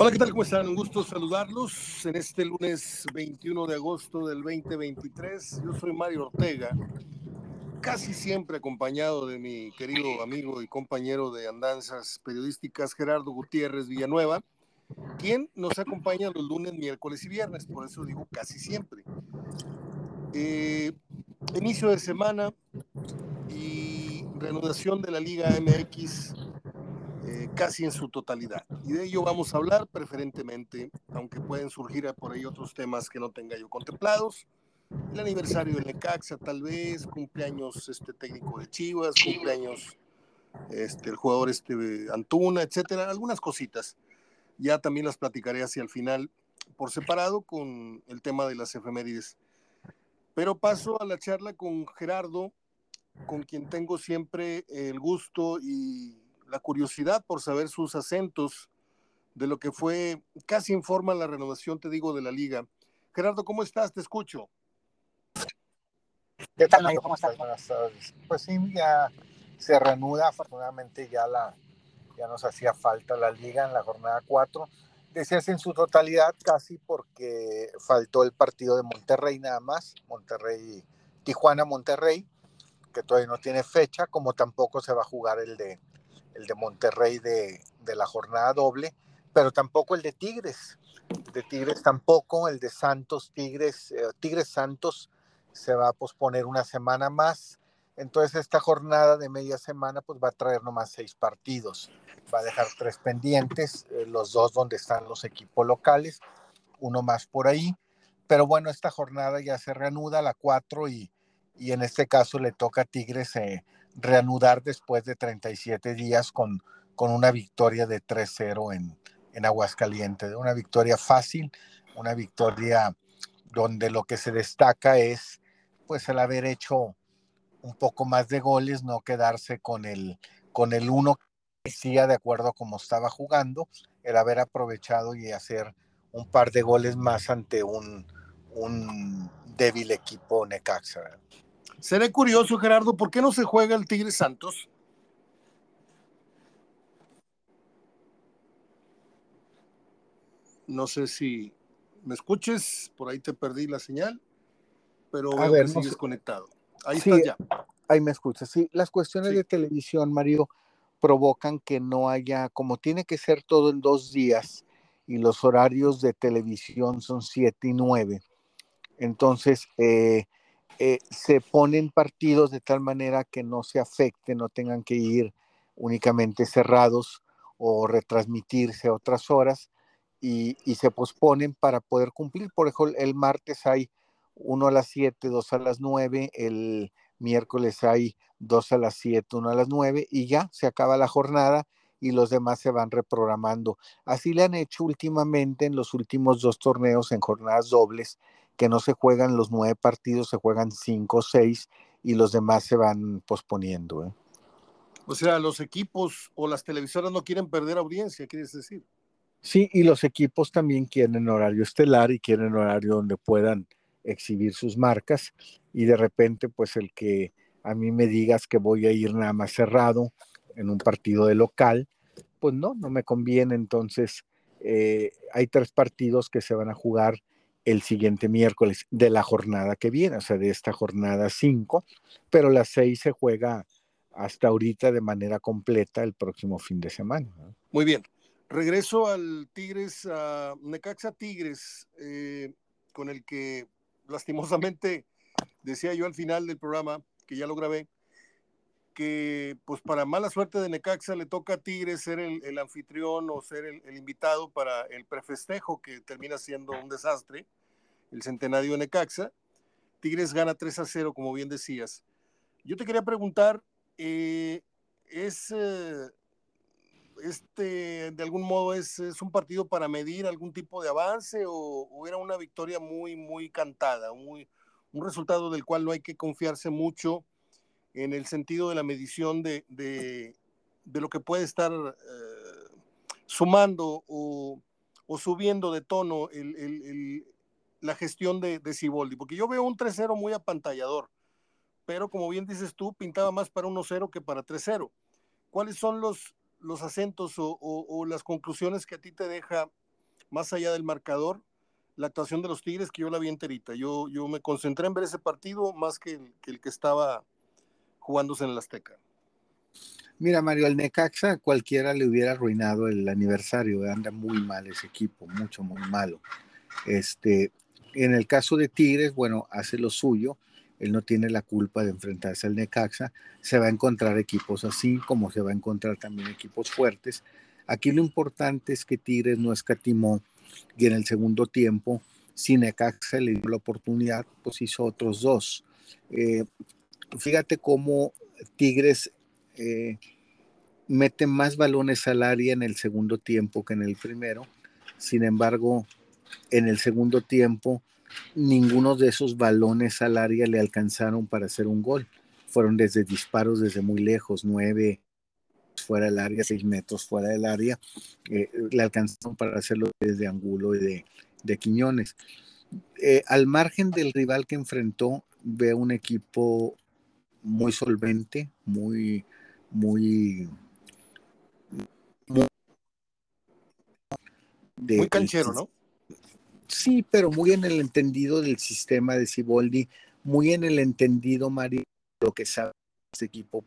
Hola, ¿qué tal? ¿Cómo están? Un gusto saludarlos en este lunes 21 de agosto del 2023. Yo soy Mario Ortega, casi siempre acompañado de mi querido amigo y compañero de andanzas periodísticas Gerardo Gutiérrez Villanueva, quien nos acompaña los lunes, miércoles y viernes, por eso digo casi siempre. Eh, inicio de semana y reanudación de la Liga MX eh, casi en su totalidad. Y de ello vamos a hablar preferentemente, aunque pueden surgir por ahí otros temas que no tenga yo contemplados. El aniversario del Necaxa, tal vez, cumpleaños este técnico de Chivas, cumpleaños este, el jugador este Antuna, etcétera, algunas cositas. Ya también las platicaré hacia el final por separado con el tema de las efemérides. Pero paso a la charla con Gerardo, con quien tengo siempre el gusto y la curiosidad por saber sus acentos de lo que fue casi en forma la renovación, te digo, de la liga. Gerardo, ¿cómo estás? Te escucho. ¿Qué tal? ¿Cómo estás? Buenas tardes. Pues sí, ya se reanuda, afortunadamente ya la ya nos hacía falta la liga en la jornada 4. Decías en su totalidad casi porque faltó el partido de Monterrey nada más, Monterrey, Tijuana, Monterrey, que todavía no tiene fecha, como tampoco se va a jugar el de el de Monterrey de, la jornada doble, pero tampoco el de Tigres. De Tigres tampoco, el de Santos, Tigres, eh, Tigres Santos se va a posponer una semana más. Entonces esta jornada de media semana pues va a traer nomás seis partidos. Va a dejar tres pendientes, eh, los dos donde están los equipos locales, uno más por ahí. Pero bueno, esta jornada ya se reanuda, la cuatro, y, y en este caso le toca a Tigres eh, reanudar después de 37 días con, con una victoria de 3-0 en, en Aguascalientes. Una victoria fácil, una victoria donde lo que se destaca es pues el haber hecho un poco más de goles, no quedarse con el, con el uno que decía de acuerdo a cómo estaba jugando, el haber aprovechado y hacer un par de goles más ante un, un débil equipo Necaxa. Seré curioso, Gerardo, ¿por qué no se juega el Tigre Santos? No sé si me escuches, por ahí te perdí la señal, pero veo que sigues conectado. Ahí estás ya. Ahí me escuchas. Sí, las cuestiones de televisión, Mario, provocan que no haya, como tiene que ser todo en dos días, y los horarios de televisión son siete y nueve. Entonces, eh, eh, se ponen partidos de tal manera que no se afecten, no tengan que ir únicamente cerrados o retransmitirse a otras horas y, se posponen para poder cumplir. Por ejemplo, el martes hay uno a las 7, dos a las 9, el miércoles hay dos a las 7, uno a las 9 y ya se acaba la jornada y los demás se van reprogramando. Así le han hecho últimamente en los últimos dos torneos en jornadas dobles que no se juegan los nueve partidos, se juegan cinco o seis y los demás se van posponiendo. ¿eh? O sea, los equipos o las televisoras no quieren perder audiencia, quieres decir. Sí, y los equipos también quieren horario estelar y quieren horario donde puedan exhibir sus marcas y de repente pues el que a mí me digas que voy a ir nada más cerrado en un partido de local, pues no, no me conviene. Entonces, eh, hay tres partidos que se van a jugar el siguiente miércoles de la jornada que viene, o sea, de esta jornada 5, pero la 6 se juega hasta ahorita de manera completa el próximo fin de semana. Muy bien. Regreso al Tigres, a Necaxa Tigres, eh, con el que lastimosamente decía yo al final del programa, que ya lo grabé, que pues para mala suerte de Necaxa le toca a Tigres ser el, anfitrión o ser el, invitado para el prefestejo que termina siendo un desastre el centenario de Necaxa. Tigres gana 3 a 0, como bien decías. Yo te quería preguntar, eh, ¿es eh, este, de algún modo, es, un partido para medir algún tipo de avance o, era una victoria muy, muy cantada, muy, un resultado del cual no hay que confiarse mucho en el sentido de la medición de, de, lo que puede estar eh, sumando o, subiendo de tono el, la gestión de, de Ciboldi, porque yo veo un 3-0 muy apantallador, pero como bien dices tú, pintaba más para 1-0 que para 3-0. ¿Cuáles son los, los acentos o, las conclusiones que a ti te deja más allá del marcador, la actuación de los Tigres que yo la vi enterita. Yo, yo me concentré en ver ese partido más que el que, el que estaba jugándose en el Azteca. Mira, Mario, al Necaxa cualquiera le hubiera arruinado el aniversario. Anda muy mal ese equipo, mucho, muy malo. Este, en el caso de Tigres, bueno, hace lo suyo. Él no tiene la culpa de enfrentarse al Necaxa. Se va a encontrar equipos así, como se va a encontrar también equipos fuertes. Aquí lo importante es que Tigres no escatimó y en el segundo tiempo, si Necaxa le dio la oportunidad, pues hizo otros dos. Eh, fíjate cómo Tigres eh, mete más balones al área en el segundo tiempo que en el primero. Sin embargo, en el segundo tiempo, ninguno de esos balones al área le alcanzaron para hacer un gol. Fueron desde disparos desde muy lejos, nueve fuera del área, seis metros fuera del área, eh, le alcanzaron para hacerlo desde Angulo y de, Quiñones. Eh, al margen del rival que enfrentó, ve un equipo muy solvente, muy, muy, muy, canchero, ¿no? Sí, pero muy en el entendido del sistema de Ciboldi, muy en el entendido, Mario, lo que sabe este equipo.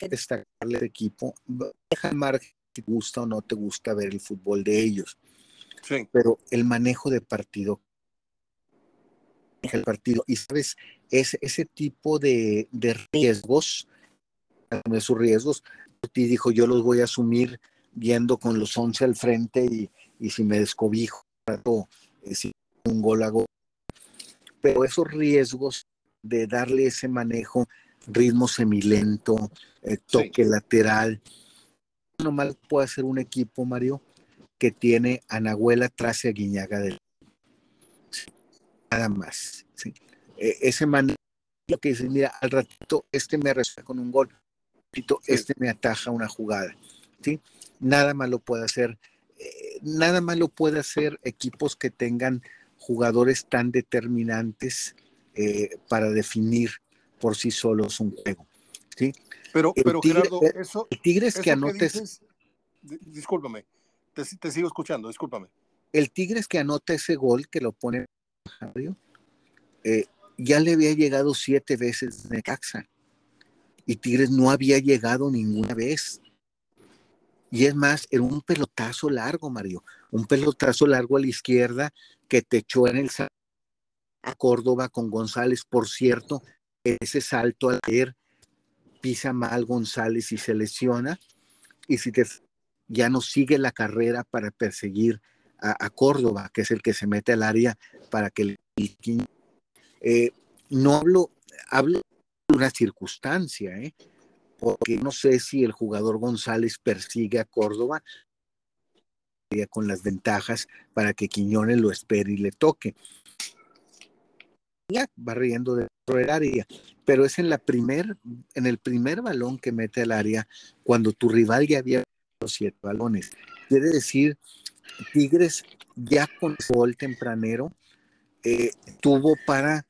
Destacarle al equipo, deja el margen si te gusta o no te gusta ver el fútbol de ellos. Sí. Pero el manejo de partido el partido. Y sabes, es ese tipo de, de riesgos de sus riesgos. Y dijo, yo los voy a asumir viendo con los 11 al frente y, y si me descobijo, eh, un gol hago. Pero esos riesgos de darle ese manejo, ritmo semilento, eh, toque lateral, no mal puede ser un equipo, Mario, que tiene a Nahuela tras a Guiñaga del nada más. E, ese manejo que dice, mira, al ratito este me resuelve con un gol, este me ataja una jugada. ¿sí? Nada malo puede hacer, eh, nada malo puede hacer equipos que tengan jugadores tan determinantes eh, para definir por sí solos un juego. ¿sí? Pero, pero Gerardo, eh, eso. El Tigres que anotes. discúlpame, te, sigo escuchando, discúlpame. El Tigres que anota ese gol, que lo pone ya le había llegado siete veces de Caxa y Tigres no había llegado ninguna vez. Y es más, era un pelotazo largo, Mario, un pelotazo largo a la izquierda que te echó en el a Córdoba con González. Por cierto, ese salto al leer pisa mal González y se lesiona. Y si te ya no sigue la carrera para perseguir a, Córdoba, que es el que se mete al área para que el eh, no hablo, hablo una circunstancia, ¿eh? Porque no sé si el jugador González persigue a Córdoba con las ventajas para que Quiñones lo espere y le toque. Ya va riendo dentro del área, pero es en la primer, en el primer balón que mete al área cuando tu rival ya había los siete balones. Quiere decir, Tigres ya con el gol tempranero eh, tuvo para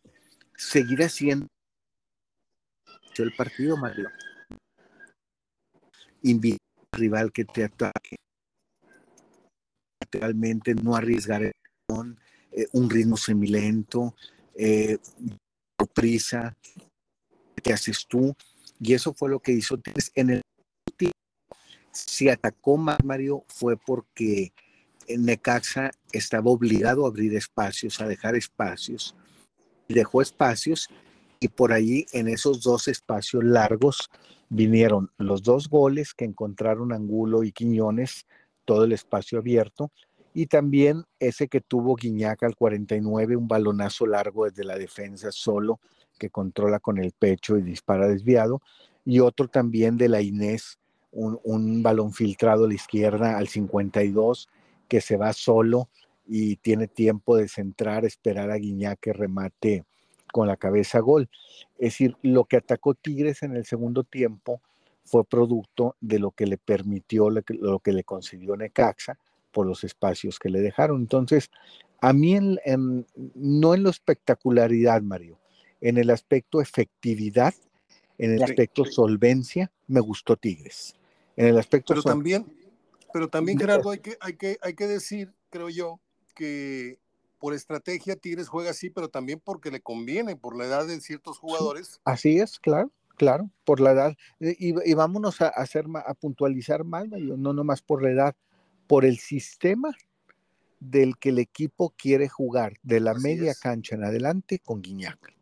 seguir haciendo el partido, Mario. Invita al rival que te ataque. Realmente no arriesgar eh, un ritmo semilento, eh, prisa, que haces tú. Y eso fue lo que hizo en el si atacó Mario fue porque Necaxa estaba obligado a abrir espacios, a dejar espacios. Dejó espacios y por allí en esos dos espacios largos vinieron los dos goles que encontraron Angulo y Quiñones, todo el espacio abierto, y también ese que tuvo Guiñaca al 49, un balonazo largo desde la defensa solo, que controla con el pecho y dispara desviado, y otro también de la Inés, un, un balón filtrado a la izquierda al 52, que se va solo y tiene tiempo de centrar, esperar a Guiñac que remate con la cabeza gol. Es decir, lo que atacó Tigres en el segundo tiempo fue producto de lo que le permitió, lo que, le concedió Necaxa por los espacios que le dejaron. Entonces, a mí no en lo espectacularidad, Mario, en el aspecto efectividad, en el aspecto solvencia, me gustó Tigres. En el aspecto Pero también, Pero también, Gerardo, hay que, hay, que, hay que decir, creo yo, que por estrategia Tigres juega así, pero también porque le conviene, por la edad de ciertos jugadores. Así es, claro, claro, por la edad. Y, vámonos a, hacer, a puntualizar más, no nomás por la edad, por el sistema del que el equipo quiere jugar, de la media cancha en adelante con Guiñac.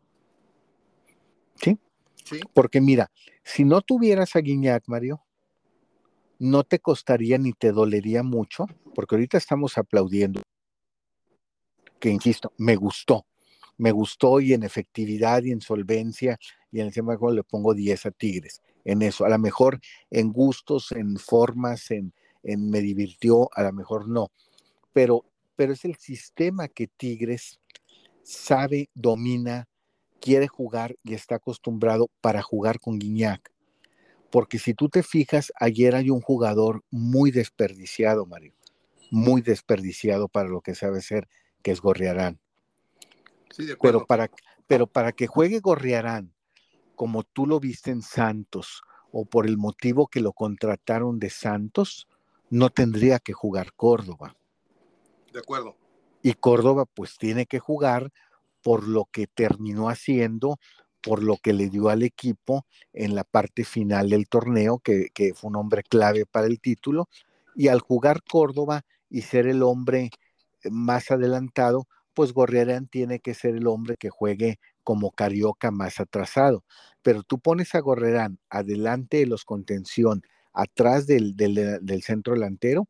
¿Sí? Sí. Porque mira, si no tuvieras a Guiñac, Mario, no te costaría ni te dolería mucho, porque ahorita estamos aplaudiendo, que insisto, me gustó, me gustó y en efectividad y en solvencia y en el tema le pongo 10 a Tigres, en eso, a lo mejor en gustos, en formas, en, me divirtió, a lo mejor no, pero, pero es el sistema que Tigres sabe, domina, quiere jugar y está acostumbrado para jugar con Guiñac. Porque si tú te fijas, ayer hay un jugador muy desperdiciado, Mario, muy desperdiciado para lo que sabe ser, que es Gorriarán. Sí, de pero, para, pero para que juegue Gorriarán, como tú lo viste en Santos, o por el motivo que lo contrataron de Santos, no tendría que jugar Córdoba. De acuerdo. Y Córdoba pues tiene que jugar por lo que terminó haciendo, por lo que le dio al equipo en la parte final del torneo, que, fue un hombre clave para el título, y al jugar Córdoba y ser el hombre más adelantado, pues Gorriarán tiene que ser el hombre que juegue como carioca más atrasado. Pero tú pones a Gorriarán adelante de los contención, atrás del, centro delantero,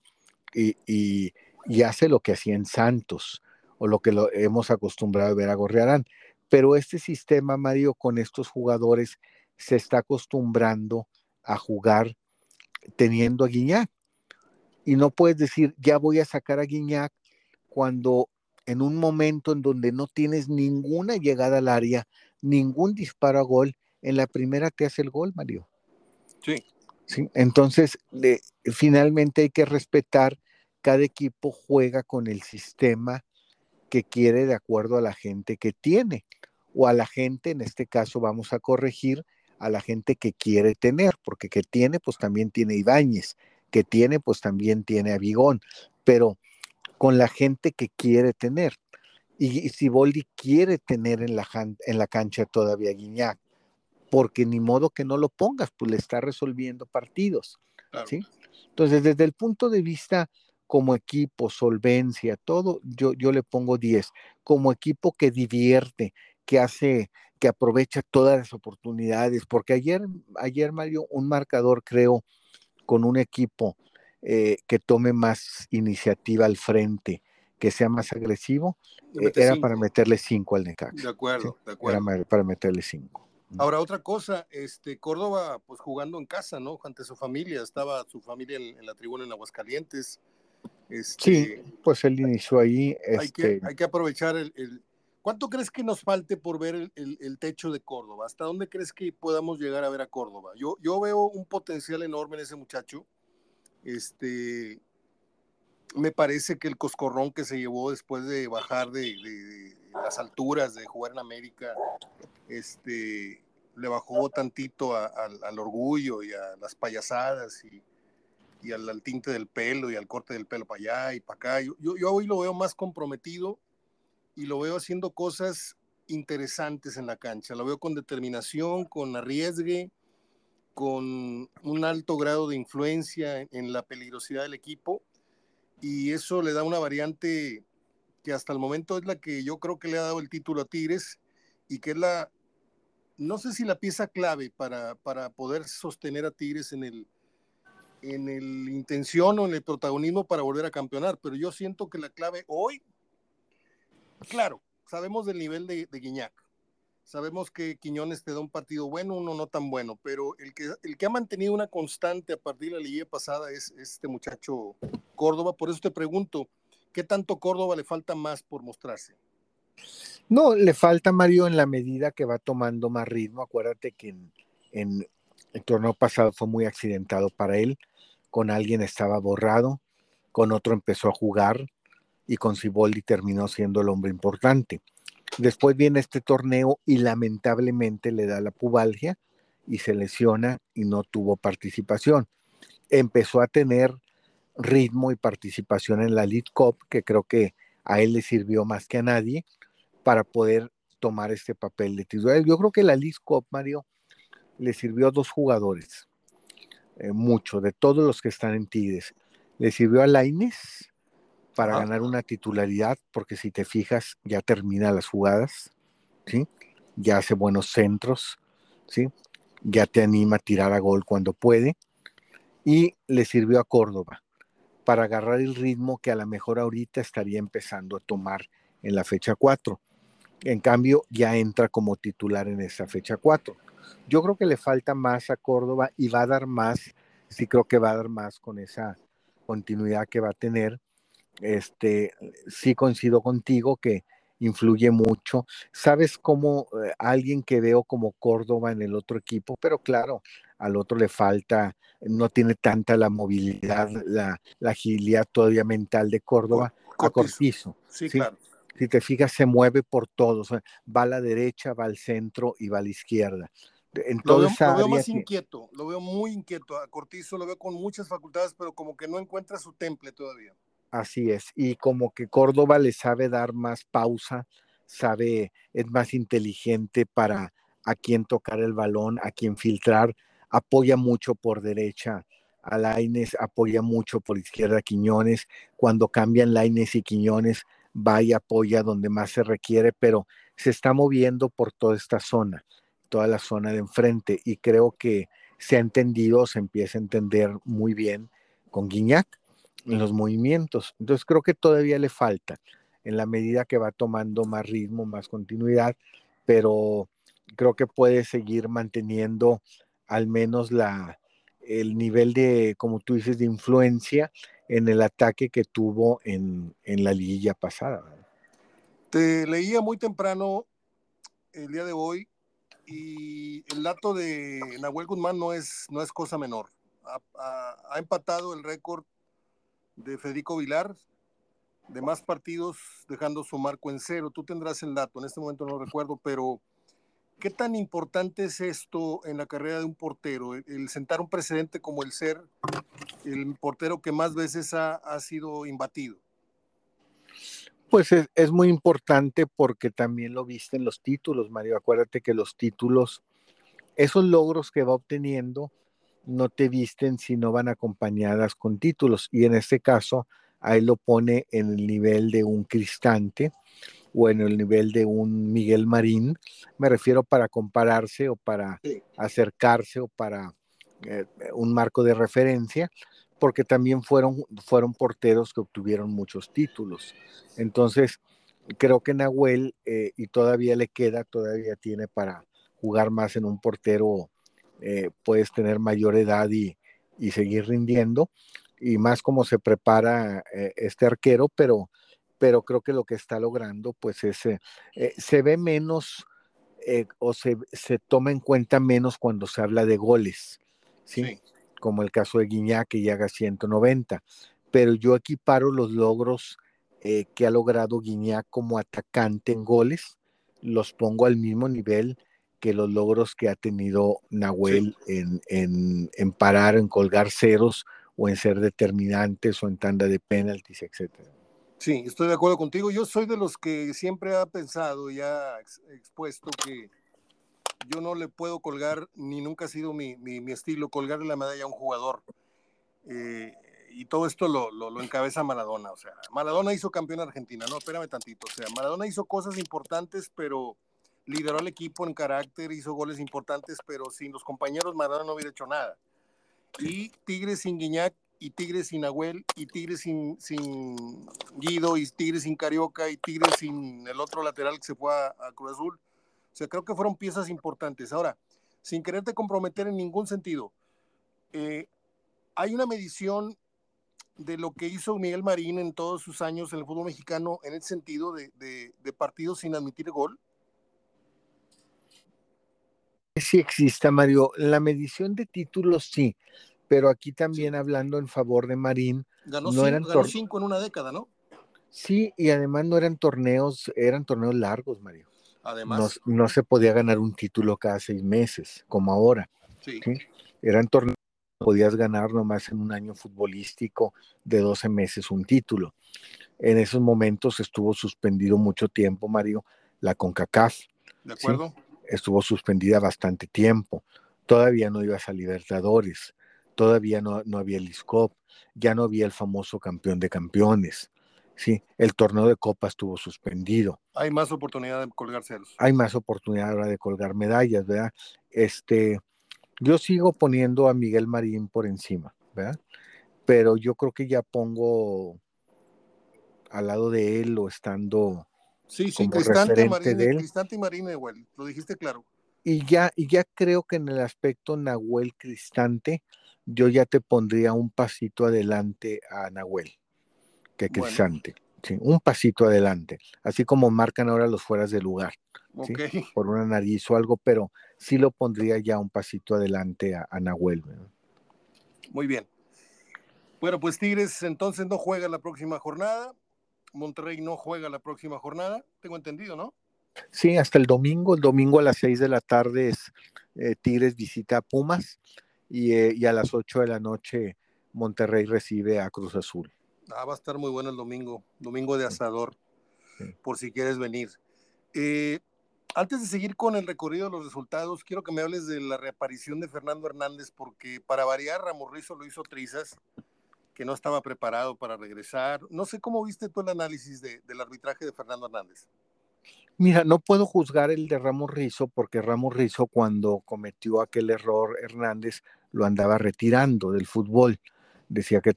y, y, hace lo que hacía en Santos o lo que lo hemos acostumbrado a ver a Gorriarán. Pero este sistema, Mario, con estos jugadores se está acostumbrando a jugar teniendo a Guiñac. Y no puedes decir, ya voy a sacar a Guiñac cuando en un momento en donde no tienes ninguna llegada al área, ningún disparo a gol, en la primera te hace el gol, Mario. Sí. ¿Sí? Entonces, finalmente hay que respetar, cada equipo juega con el sistema que quiere de acuerdo a la gente que tiene o a la gente, en este caso vamos a corregir a la gente que quiere tener, porque que tiene, pues también tiene Ibáñez, que tiene, pues también tiene a Vigón, pero con la gente que quiere tener. Y, si Boldi quiere tener en la, en la cancha todavía a Guiñac, porque ni modo que no lo pongas, pues le está resolviendo partidos. ¿sí? Entonces, desde el punto de vista como equipo, solvencia, todo, yo, yo le pongo 10. Como equipo que divierte, que hace, que aprovecha todas las oportunidades, porque ayer, ayer Mario, un marcador, creo, con un equipo eh, que tome más iniciativa al frente, que sea más agresivo, eh, era para meterle 5 al Necaxa. De acuerdo, de acuerdo. Era para meterle 5. Ahora, otra cosa, este, Córdoba, pues jugando en casa, ¿no? Ante su familia, estaba su familia en la tribuna en Aguascalientes, este, sí, pues él inició ahí. Hay, que, este hay que aprovechar el, ¿Cuánto crees que nos falte por ver el, techo de Córdoba? ¿Hasta dónde crees que podamos llegar a ver a Córdoba? Yo, yo veo un potencial enorme en ese muchacho. Este, me parece que el coscorrón que se llevó después de bajar de, las alturas, de jugar en América, este, le bajó tantito al orgullo y a las payasadas y, y al, tinte del pelo y al corte del pelo para allá y para acá. Yo, yo, hoy lo veo más comprometido y lo veo haciendo cosas interesantes en la cancha. Lo veo con determinación, con arriesgue, con un alto grado de influencia en, la peligrosidad del equipo y eso le da una variante que hasta el momento es la que yo creo que le ha dado el título a Tigres y que es la, no sé si la pieza clave para, para poder sostener a Tigres en el, en el intención o en el protagonismo para volver a campeonar, pero yo siento que la clave hoy, claro, sabemos del nivel de, de Guiñac, sabemos que Quiñones te da un partido bueno, uno no tan bueno, pero el que, el que ha mantenido una constante a partir de la liga pasada es este muchacho Córdoba, por eso te pregunto, ¿qué tanto Córdoba le falta más por mostrarse? No, le falta Mario en la medida que va tomando más ritmo. Acuérdate que en, el torneo pasado fue muy accidentado para él con alguien estaba borrado, con otro empezó a jugar y con Ciboldi terminó siendo el hombre importante. Después viene este torneo y lamentablemente le da la pubalgia y se lesiona y no tuvo participación. Empezó a tener ritmo y participación en la Lead Cup, que creo que a él le sirvió más que a nadie para poder tomar este papel de titular. Yo creo que la Lead Cup, Mario, le sirvió a dos jugadores, eh, mucho, de todos los que están en Tigres. Le sirvió a Laines para ganar una titularidad, porque si te fijas, ya termina las jugadas, ¿sí? Ya hace buenos centros, ¿sí? Ya te anima a tirar a gol cuando puede. Y le sirvió a Córdoba para agarrar el ritmo que a lo mejor ahorita estaría empezando a tomar en la fecha 4. En cambio, ya entra como titular en esa fecha 4. Yo creo que le falta más a Córdoba y va a dar más, sí creo que va a dar más con esa continuidad que va a tener. Este, sí coincido contigo que influye mucho. ¿Sabes cómo eh, alguien que veo como Córdoba en el otro equipo? Pero claro, al otro le falta, no tiene tanta la movilidad, la, agilidad todavía mental de Córdoba a Cortizo. Sí, claro. Si te fijas, se mueve por todos. Va a la derecha, va al centro y va a la izquierda. En lo, veo, lo veo más inquieto, lo veo muy inquieto. A Cortizo lo veo con muchas facultades, pero como que no encuentra su temple todavía. Así es, y como que Córdoba le sabe dar más pausa, sabe, es más inteligente para a quién tocar el balón, a quién filtrar, apoya mucho por derecha a Laines, apoya mucho por izquierda a Quiñones, cuando cambian Laines y Quiñones, va y apoya donde más se requiere, pero se está moviendo por toda esta zona, toda la zona de enfrente, y creo que se ha entendido, se empieza a entender muy bien con Guiñac en los movimientos. Entonces creo que todavía le falta en la medida que va tomando más ritmo, más continuidad, pero creo que puede seguir manteniendo al menos la, el nivel de, como tú dices, de influencia en el ataque que tuvo en, en la liguilla pasada. Te leía muy temprano el día de hoy y el dato de Nahuel Guzmán no es, no es cosa menor. ha empatado el récord de Federico Vilar, de más partidos dejando su marco en cero. Tú tendrás el dato, en este momento no lo recuerdo, pero ¿qué tan importante es esto en la carrera de un portero? El, sentar un precedente como el ser el portero que más veces ha, sido imbatido. Pues es, es, muy importante porque también lo viste en los títulos, Mario. Acuérdate que los títulos, esos logros que va obteniendo, no te visten si no van acompañadas con títulos. Y en este caso, ahí lo pone en el nivel de un Cristante o en el nivel de un Miguel Marín. Me refiero para compararse o para acercarse o para eh, un marco de referencia, porque también fueron, fueron porteros que obtuvieron muchos títulos. Entonces, creo que Nahuel, eh, y todavía le queda, todavía tiene para jugar más en un portero eh, puedes tener mayor edad y, seguir rindiendo, y más como se prepara eh, este arquero, pero, pero creo que lo que está logrando, pues es, eh, se ve menos o se, se, toma en cuenta menos cuando se habla de goles, ¿sí? Como el caso de Guiñac, que llega a 190, pero yo equiparo los logros que ha logrado Guiñac como atacante en goles, los pongo al mismo nivel que los logros que ha tenido Nahuel en, en, parar, en colgar ceros o en ser determinantes o en tanda de penaltis, etcétera. Sí, estoy de acuerdo contigo. Yo soy de los que siempre ha pensado y ha expuesto que yo no le puedo colgar, ni nunca ha sido mi, mi, estilo, colgarle la medalla a un jugador. Eh, y todo esto lo, lo, lo, encabeza Maradona. O sea, Maradona hizo campeón Argentina, no, espérame tantito. O sea, Maradona hizo cosas importantes, pero lideró al equipo en carácter, hizo goles importantes, pero sin los compañeros Maradona no hubiera hecho nada. Y Tigres sin Guiñac, y Tigres sin Nahuel, y Tigres sin, sin Guido, y Tigres sin Carioca, y Tigres sin el otro lateral que se fue a, Cruz Azul. O sea, creo que fueron piezas importantes. Ahora, sin quererte comprometer en ningún sentido, eh, hay una medición de lo que hizo Miguel Marín en todos sus años en el fútbol mexicano en el sentido de, de partidos sin admitir gol sí exista, Mario. La medición de títulos sí, pero aquí también hablando en favor de Marín. Ganó, no cinco, eran ganó cinco en una década, ¿no? Sí, y además no eran torneos, eran torneos largos, Mario. Además. No, se podía ganar un título cada seis meses, como ahora. Sí. Eran torneos podías ganar nomás en un año futbolístico de 12 meses un título. En esos momentos estuvo suspendido mucho tiempo, Mario, la CONCACAF. De acuerdo. Estuvo suspendida bastante tiempo. Todavía no ibas a Libertadores, todavía no, no había el ISCOP, ya no había el famoso campeón de campeones. Sí, el torneo de copa estuvo suspendido. Hay más oportunidad de colgar Hay más oportunidad ahora de colgar medallas, ¿verdad? Este, yo sigo poniendo a Miguel Marín por encima, ¿verdad? Pero yo creo que ya pongo al lado de él o estando sí, sí, Cristante, Marín, de Cristante y Marín igual, lo dijiste claro. Y ya, y ya creo que en el aspecto Nahuel Cristante, yo ya te pondría un pasito adelante a Nahuel que Cristante. Sí, un pasito adelante, así como marcan ahora los fueras de lugar, por una nariz o algo, pero sí lo pondría ya un pasito adelante a, Nahuel. Muy bien. Bueno, pues Tigres entonces no juega la próxima jornada, Monterrey no juega la próxima jornada, tengo entendido, ¿no? Sí, hasta el domingo, el domingo a las seis de la tarde es eh, Tigres visita a Pumas y, eh, y a las ocho de la noche Monterrey recibe a Cruz Azul. Ah, va a estar muy bueno el domingo, domingo de asador, por si quieres venir. Eh, antes de seguir con el recorrido de los resultados, quiero que me hables de la reaparición de Fernando Hernández, porque para variar, Ramorrizo lo hizo trizas, que no estaba preparado para regresar. No sé cómo viste tú el análisis del arbitraje de Fernando Hernández. Mira, no puedo juzgar el de Ramos Rizo porque Ramos Rizo cuando cometió aquel error Hernández lo andaba retirando del fútbol decía que,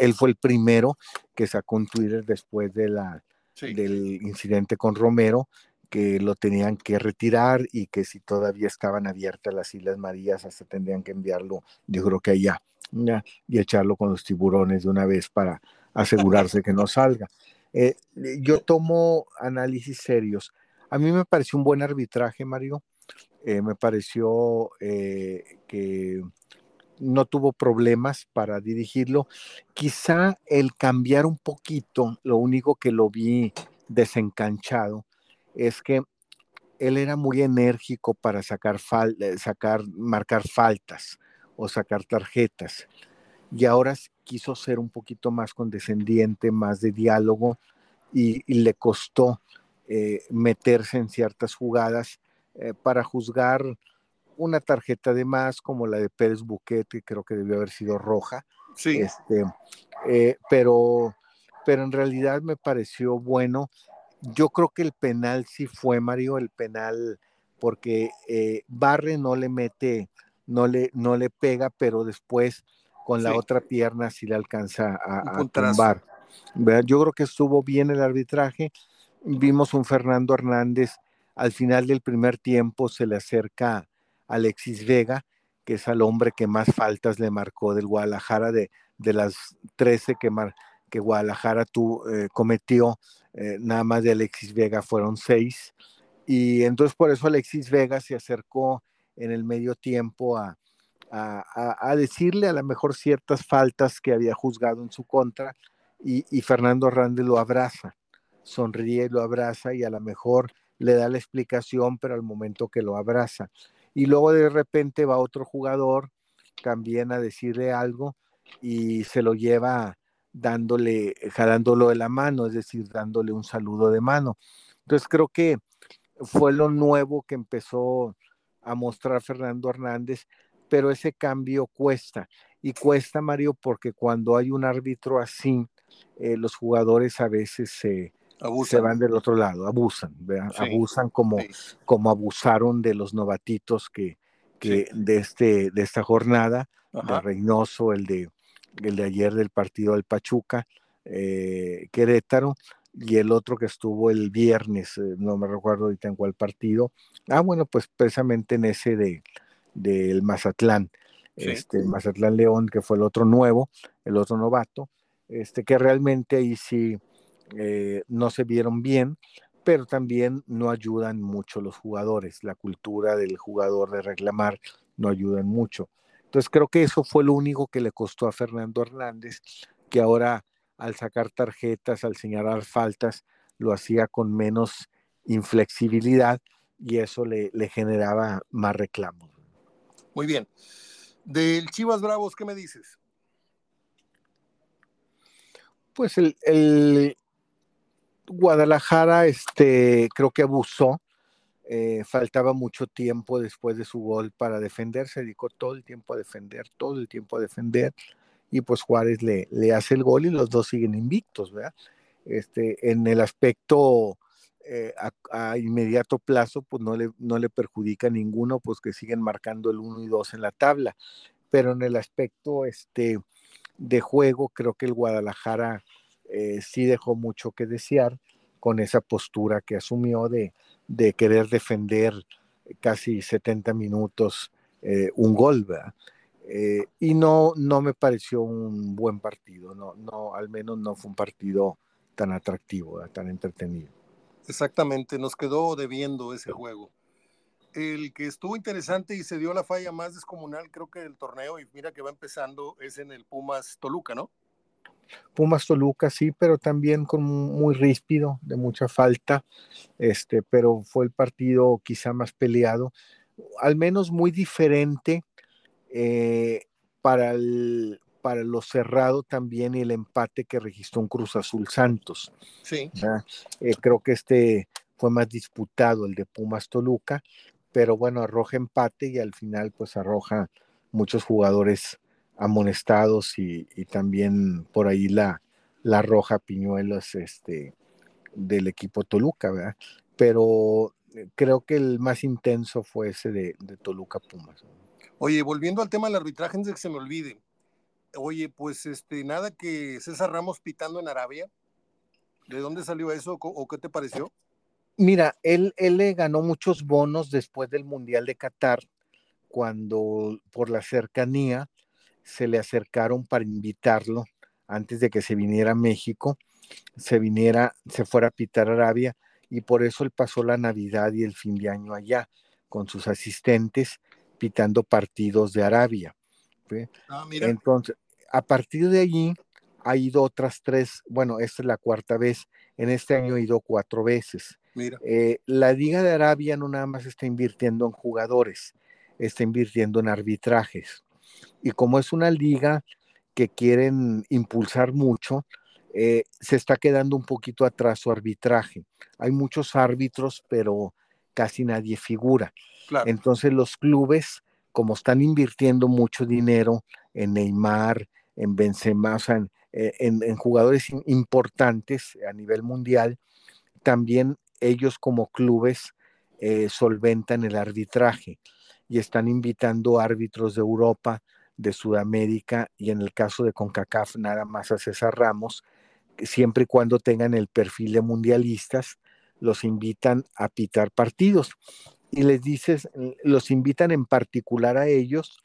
él, fue el primero que sacó un Twitter después de la, del incidente con Romero, que lo tenían que retirar y que si todavía estaban abiertas las Islas Marías, hasta tendrían que enviarlo, yo creo que allá, y echarlo con los tiburones de una vez para asegurarse que no salga. Eh, yo tomo análisis serios. A mí me pareció un buen arbitraje, Mario. Eh, me pareció eh, que no tuvo problemas para dirigirlo. Quizá el cambiar un poquito, lo único que lo vi desencanchado, es que él era muy enérgico para sacar, eh, sacar marcar faltas o sacar tarjetas. Y ahora quiso ser un poquito más condescendiente, más de diálogo, y, le costó eh, meterse en ciertas jugadas eh, para juzgar una tarjeta de más como la de Pérez Buquet, que creo que debió haber sido roja. Sí. Este, eh, pero, pero en realidad me pareció bueno. Yo creo que el penal sí fue, Mario, el penal, porque eh, Barre no le mete, no le, no le pega, pero después con la otra pierna sí le alcanza a, a tumbar. Yo creo que estuvo bien el arbitraje. Vimos un Fernando Hernández al final del primer tiempo, se le acerca Alexis Vega, que es al hombre que más faltas le marcó del Guadalajara, de, de las 13 que, que Guadalajara tu, eh, cometió, eh, nada más de Alexis Vega fueron seis. Y entonces por eso Alexis Vega se acercó en el medio tiempo a, a, decirle a lo mejor ciertas faltas que había juzgado en su contra y, Fernando Hernández lo abraza, sonríe lo abraza y a lo mejor le da la explicación, pero al momento que lo abraza y luego de repente va otro jugador también a decirle algo y se lo lleva dándole, jalándolo de la mano, es decir, dándole un saludo de mano. Entonces creo que fue lo nuevo que empezó a mostrar Fernando Hernández, pero ese cambio cuesta. Y cuesta, Mario, porque cuando hay un árbitro así, eh, los jugadores a veces se, se van del otro lado, abusan, abusan como, como abusaron de los novatitos que, que de, este, de esta jornada, de Reynoso, el de, el de ayer del partido del Pachuca, eh, Querétaro, y el otro que estuvo el viernes, eh, no me recuerdo ahorita en cuál partido. Ah, bueno, pues precisamente en ese de del Mazatlán, este Mazatlán León, que fue el otro nuevo, el otro novato, este que realmente ahí sí eh, no se vieron bien, pero también no ayudan mucho los jugadores. La cultura del jugador de reclamar no ayudan mucho. Entonces creo que eso fue lo único que le costó a Fernando Hernández, que ahora al sacar tarjetas, al señalar faltas, lo hacía con menos inflexibilidad y eso le, le generaba más reclamos. Muy bien. Del Chivas Bravos, ¿qué me dices? Pues el, Guadalajara, este, creo que abusó. Eh, faltaba mucho tiempo después de su gol para defender, se dedicó todo el tiempo a defender, todo el tiempo a defender, y pues Juárez le, le hace el gol y los dos siguen invictos, ¿verdad? Este, en el aspecto eh, a, inmediato plazo, pues no le, no le perjudica a ninguno, pues que siguen marcando el 1 y 2 en la tabla. Pero en el aspecto este, de juego, creo que el Guadalajara eh, sí dejó mucho que desear con esa postura que asumió de, de querer defender casi 70 minutos eh, un gol, y no, no me pareció un buen partido, no, no, al menos no fue un partido tan atractivo, tan entretenido. Exactamente, nos quedó debiendo ese juego. El que estuvo interesante y se dio la falla más descomunal, creo que del torneo, y mira que va empezando, es en el Pumas Toluca, ¿no? Pumas Toluca, sí, pero también con muy ríspido, de mucha falta, este, pero fue el partido quizá más peleado, al menos muy diferente eh, para el, para lo cerrado también el empate que registró un Cruz Azul Santos. Sí. Eh, creo que este fue más disputado, el de Pumas Toluca, pero bueno, arroja empate y al final pues arroja muchos jugadores amonestados y, también por ahí la, la roja Piñuelos este, del equipo Toluca, ¿verdad? Pero eh, creo que el más intenso fue ese de, Toluca Pumas. Oye, volviendo al tema del arbitraje, antes de que se me olvide, Oye, pues este, nada que César Ramos pitando en Arabia. ¿De dónde salió eso o qué te pareció? Mira, él, él le ganó muchos bonos después del Mundial de Qatar, cuando por la cercanía se le acercaron para invitarlo antes de que se viniera a México, se viniera, se fuera a pitar Arabia, y por eso él pasó la Navidad y el fin de año allá, con sus asistentes, pitando partidos de Arabia. Ah, Entonces, a partir de allí ha ido otras tres, bueno, esta es la cuarta vez, en este año ha ido cuatro veces. Eh, la Liga de Arabia no nada más está invirtiendo en jugadores, está invirtiendo en arbitrajes. Y como es una liga que quieren impulsar mucho, eh, se está quedando un poquito atrás su arbitraje. Hay muchos árbitros, pero casi nadie figura. Entonces los clubes, como están invirtiendo mucho dinero en Neymar, en Benzema, o eh, en, jugadores importantes a nivel mundial, también ellos como clubes eh, solventan el arbitraje y están invitando árbitros de Europa, de Sudamérica y en el caso de CONCACAF nada más a César Ramos, siempre y cuando tengan el perfil de mundialistas, los invitan a pitar partidos y les dices, los invitan en particular a ellos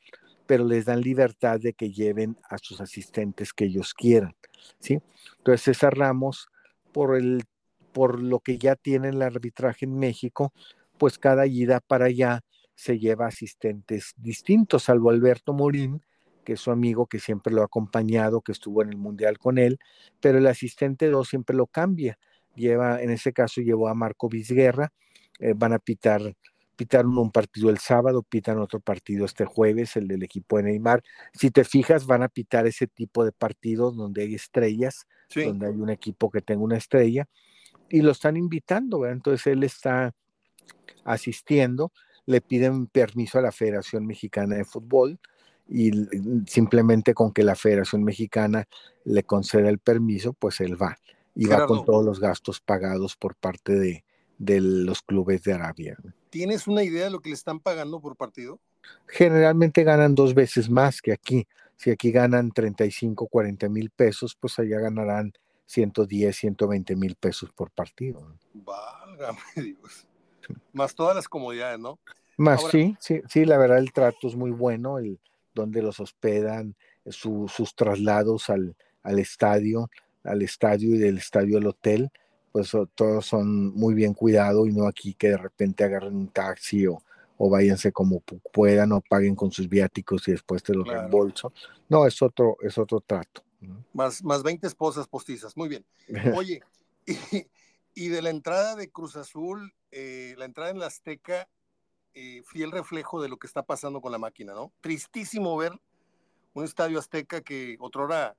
pero les dan libertad de que lleven a sus asistentes que ellos quieran, ¿sí? Entonces César Ramos, por, el, por lo que ya tiene el arbitraje en México, pues cada ida para allá se lleva asistentes distintos, salvo Alberto Morín, que es su amigo que siempre lo ha acompañado, que estuvo en el Mundial con él, pero el asistente 2 siempre lo cambia. Lleva, en ese caso llevó a Marco Vizguerra, eh, van a pitar pitaron un partido el sábado, pitan otro partido este jueves, el del equipo de Neymar. Si te fijas, van a pitar ese tipo de partidos donde hay estrellas, donde hay un equipo que tenga una estrella, y lo están invitando, entonces él está asistiendo, le piden permiso a la Federación Mexicana de Fútbol y simplemente con que la Federación Mexicana le conceda el permiso, pues él va y va con todos los gastos pagados por parte de, de los clubes de Arabia. ¿Tienes una idea de lo que le están pagando por partido? Generalmente ganan dos veces más que aquí. Si aquí ganan 35, 40 mil pesos, pues allá ganarán 110, 120 mil pesos por partido. Válgame Dios. Más todas las comodidades, ¿no? Más sí, sí, sí, la verdad el trato es muy bueno, el donde los hospedan, sus traslados al, al estadio, al estadio y del estadio al hotel pues todos son muy bien cuidados y no aquí que de repente agarren un taxi o, o váyanse como puedan o paguen con sus viáticos y después te los reembolso. No, es otro, es otro trato. Más, más 20 esposas postizas, muy bien. Oye, y, de la entrada de Cruz Azul, eh, la entrada en la Azteca, eh, fiel reflejo de lo que está pasando con la máquina, ¿no? Tristísimo ver un estadio azteca que otrora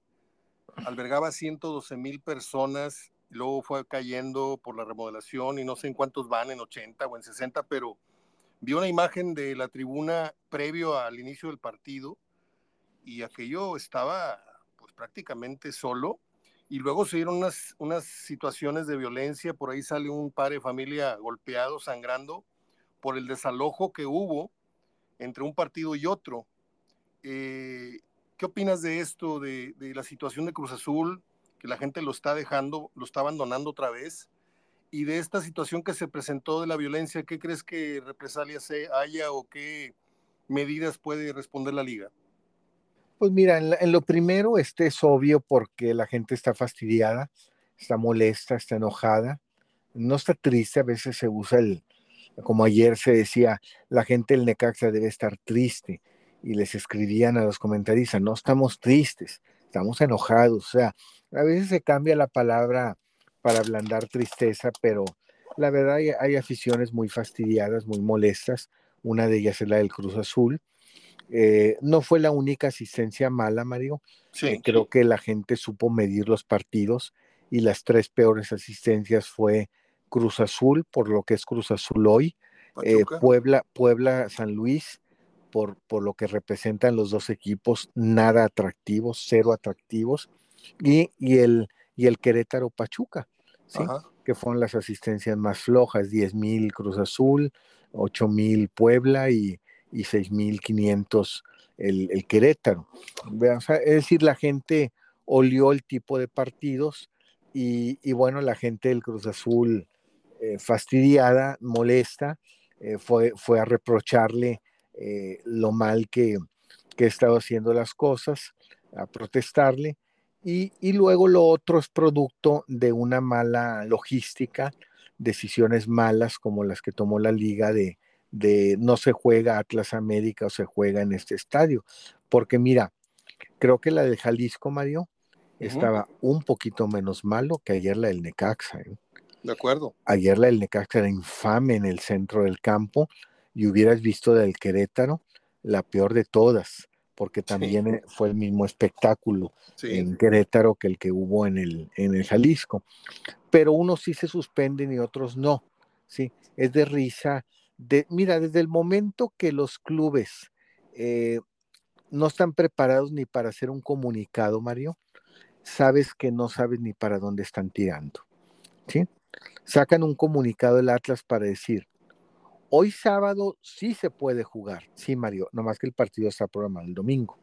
albergaba 112 mil personas, luego fue cayendo por la remodelación y no sé en cuántos van, en 80 o en 60, pero vi una imagen de la tribuna previo al inicio del partido y aquello estaba pues prácticamente solo y luego se dieron unas, unas situaciones de violencia, por ahí sale un padre de familia golpeado, sangrando, por el desalojo que hubo entre un partido y otro. Eh, ¿Qué opinas de esto, de, de, la situación de Cruz Azul, que la gente lo está dejando, lo está abandonando otra vez? Y de esta situación que se presentó de la violencia, ¿qué crees que represalias haya o qué medidas puede responder la liga? Pues mira, en, lo primero, este es obvio porque la gente está fastidiada, está molesta, está enojada, no está triste, a veces se usa el, como ayer se decía, la gente del Necaxa debe estar triste y les escribían a los comentaristas, no estamos tristes, estamos enojados, o sea, a veces se cambia la palabra para ablandar tristeza, pero la verdad hay, aficiones muy fastidiadas, muy molestas, una de ellas es la del Cruz Azul, eh, no fue la única asistencia mala, Mario. Sí. creo que la gente supo medir los partidos y las tres peores asistencias fue Cruz Azul, por lo que es Cruz Azul hoy, eh, Puebla, Puebla, San Luis, por, por lo que representan los dos equipos, nada atractivos, cero atractivos, y, y, el, y el Querétaro Pachuca, ¿sí? que fueron las asistencias más flojas, 10 mil Cruz Azul, 8 mil Puebla y, y 6.500 el, el Querétaro. es decir, la gente olió el tipo de partidos y, bueno, la gente del Cruz Azul eh, fastidiada, molesta, eh, fue, fue a reprocharle eh, lo mal que, que estado haciendo las cosas, a protestarle. Y, y, luego lo otro es producto de una mala logística, decisiones malas como las que tomó la liga de, de no se juega Atlas América o se juega en este estadio. Porque mira, creo que la de Jalisco, Mario, estaba un poquito menos malo que ayer la del Necaxa. ¿eh? De acuerdo. Ayer la del Necaxa era infame en el centro del campo y hubieras visto la del Querétaro, la peor de todas, porque también eh, fue el mismo espectáculo en Querétaro que el que hubo en el, en el Jalisco. Pero unos sí se suspenden y otros no. Sí, es de risa mira, desde el momento que los clubes eh, no están preparados ni para hacer un comunicado, Mario, sabes que no sabes ni para dónde están tirando. ¿sí? Sacan un comunicado del Atlas para decir, hoy sábado sí se puede jugar. Sí, Mario, nomás que el partido está programado el domingo.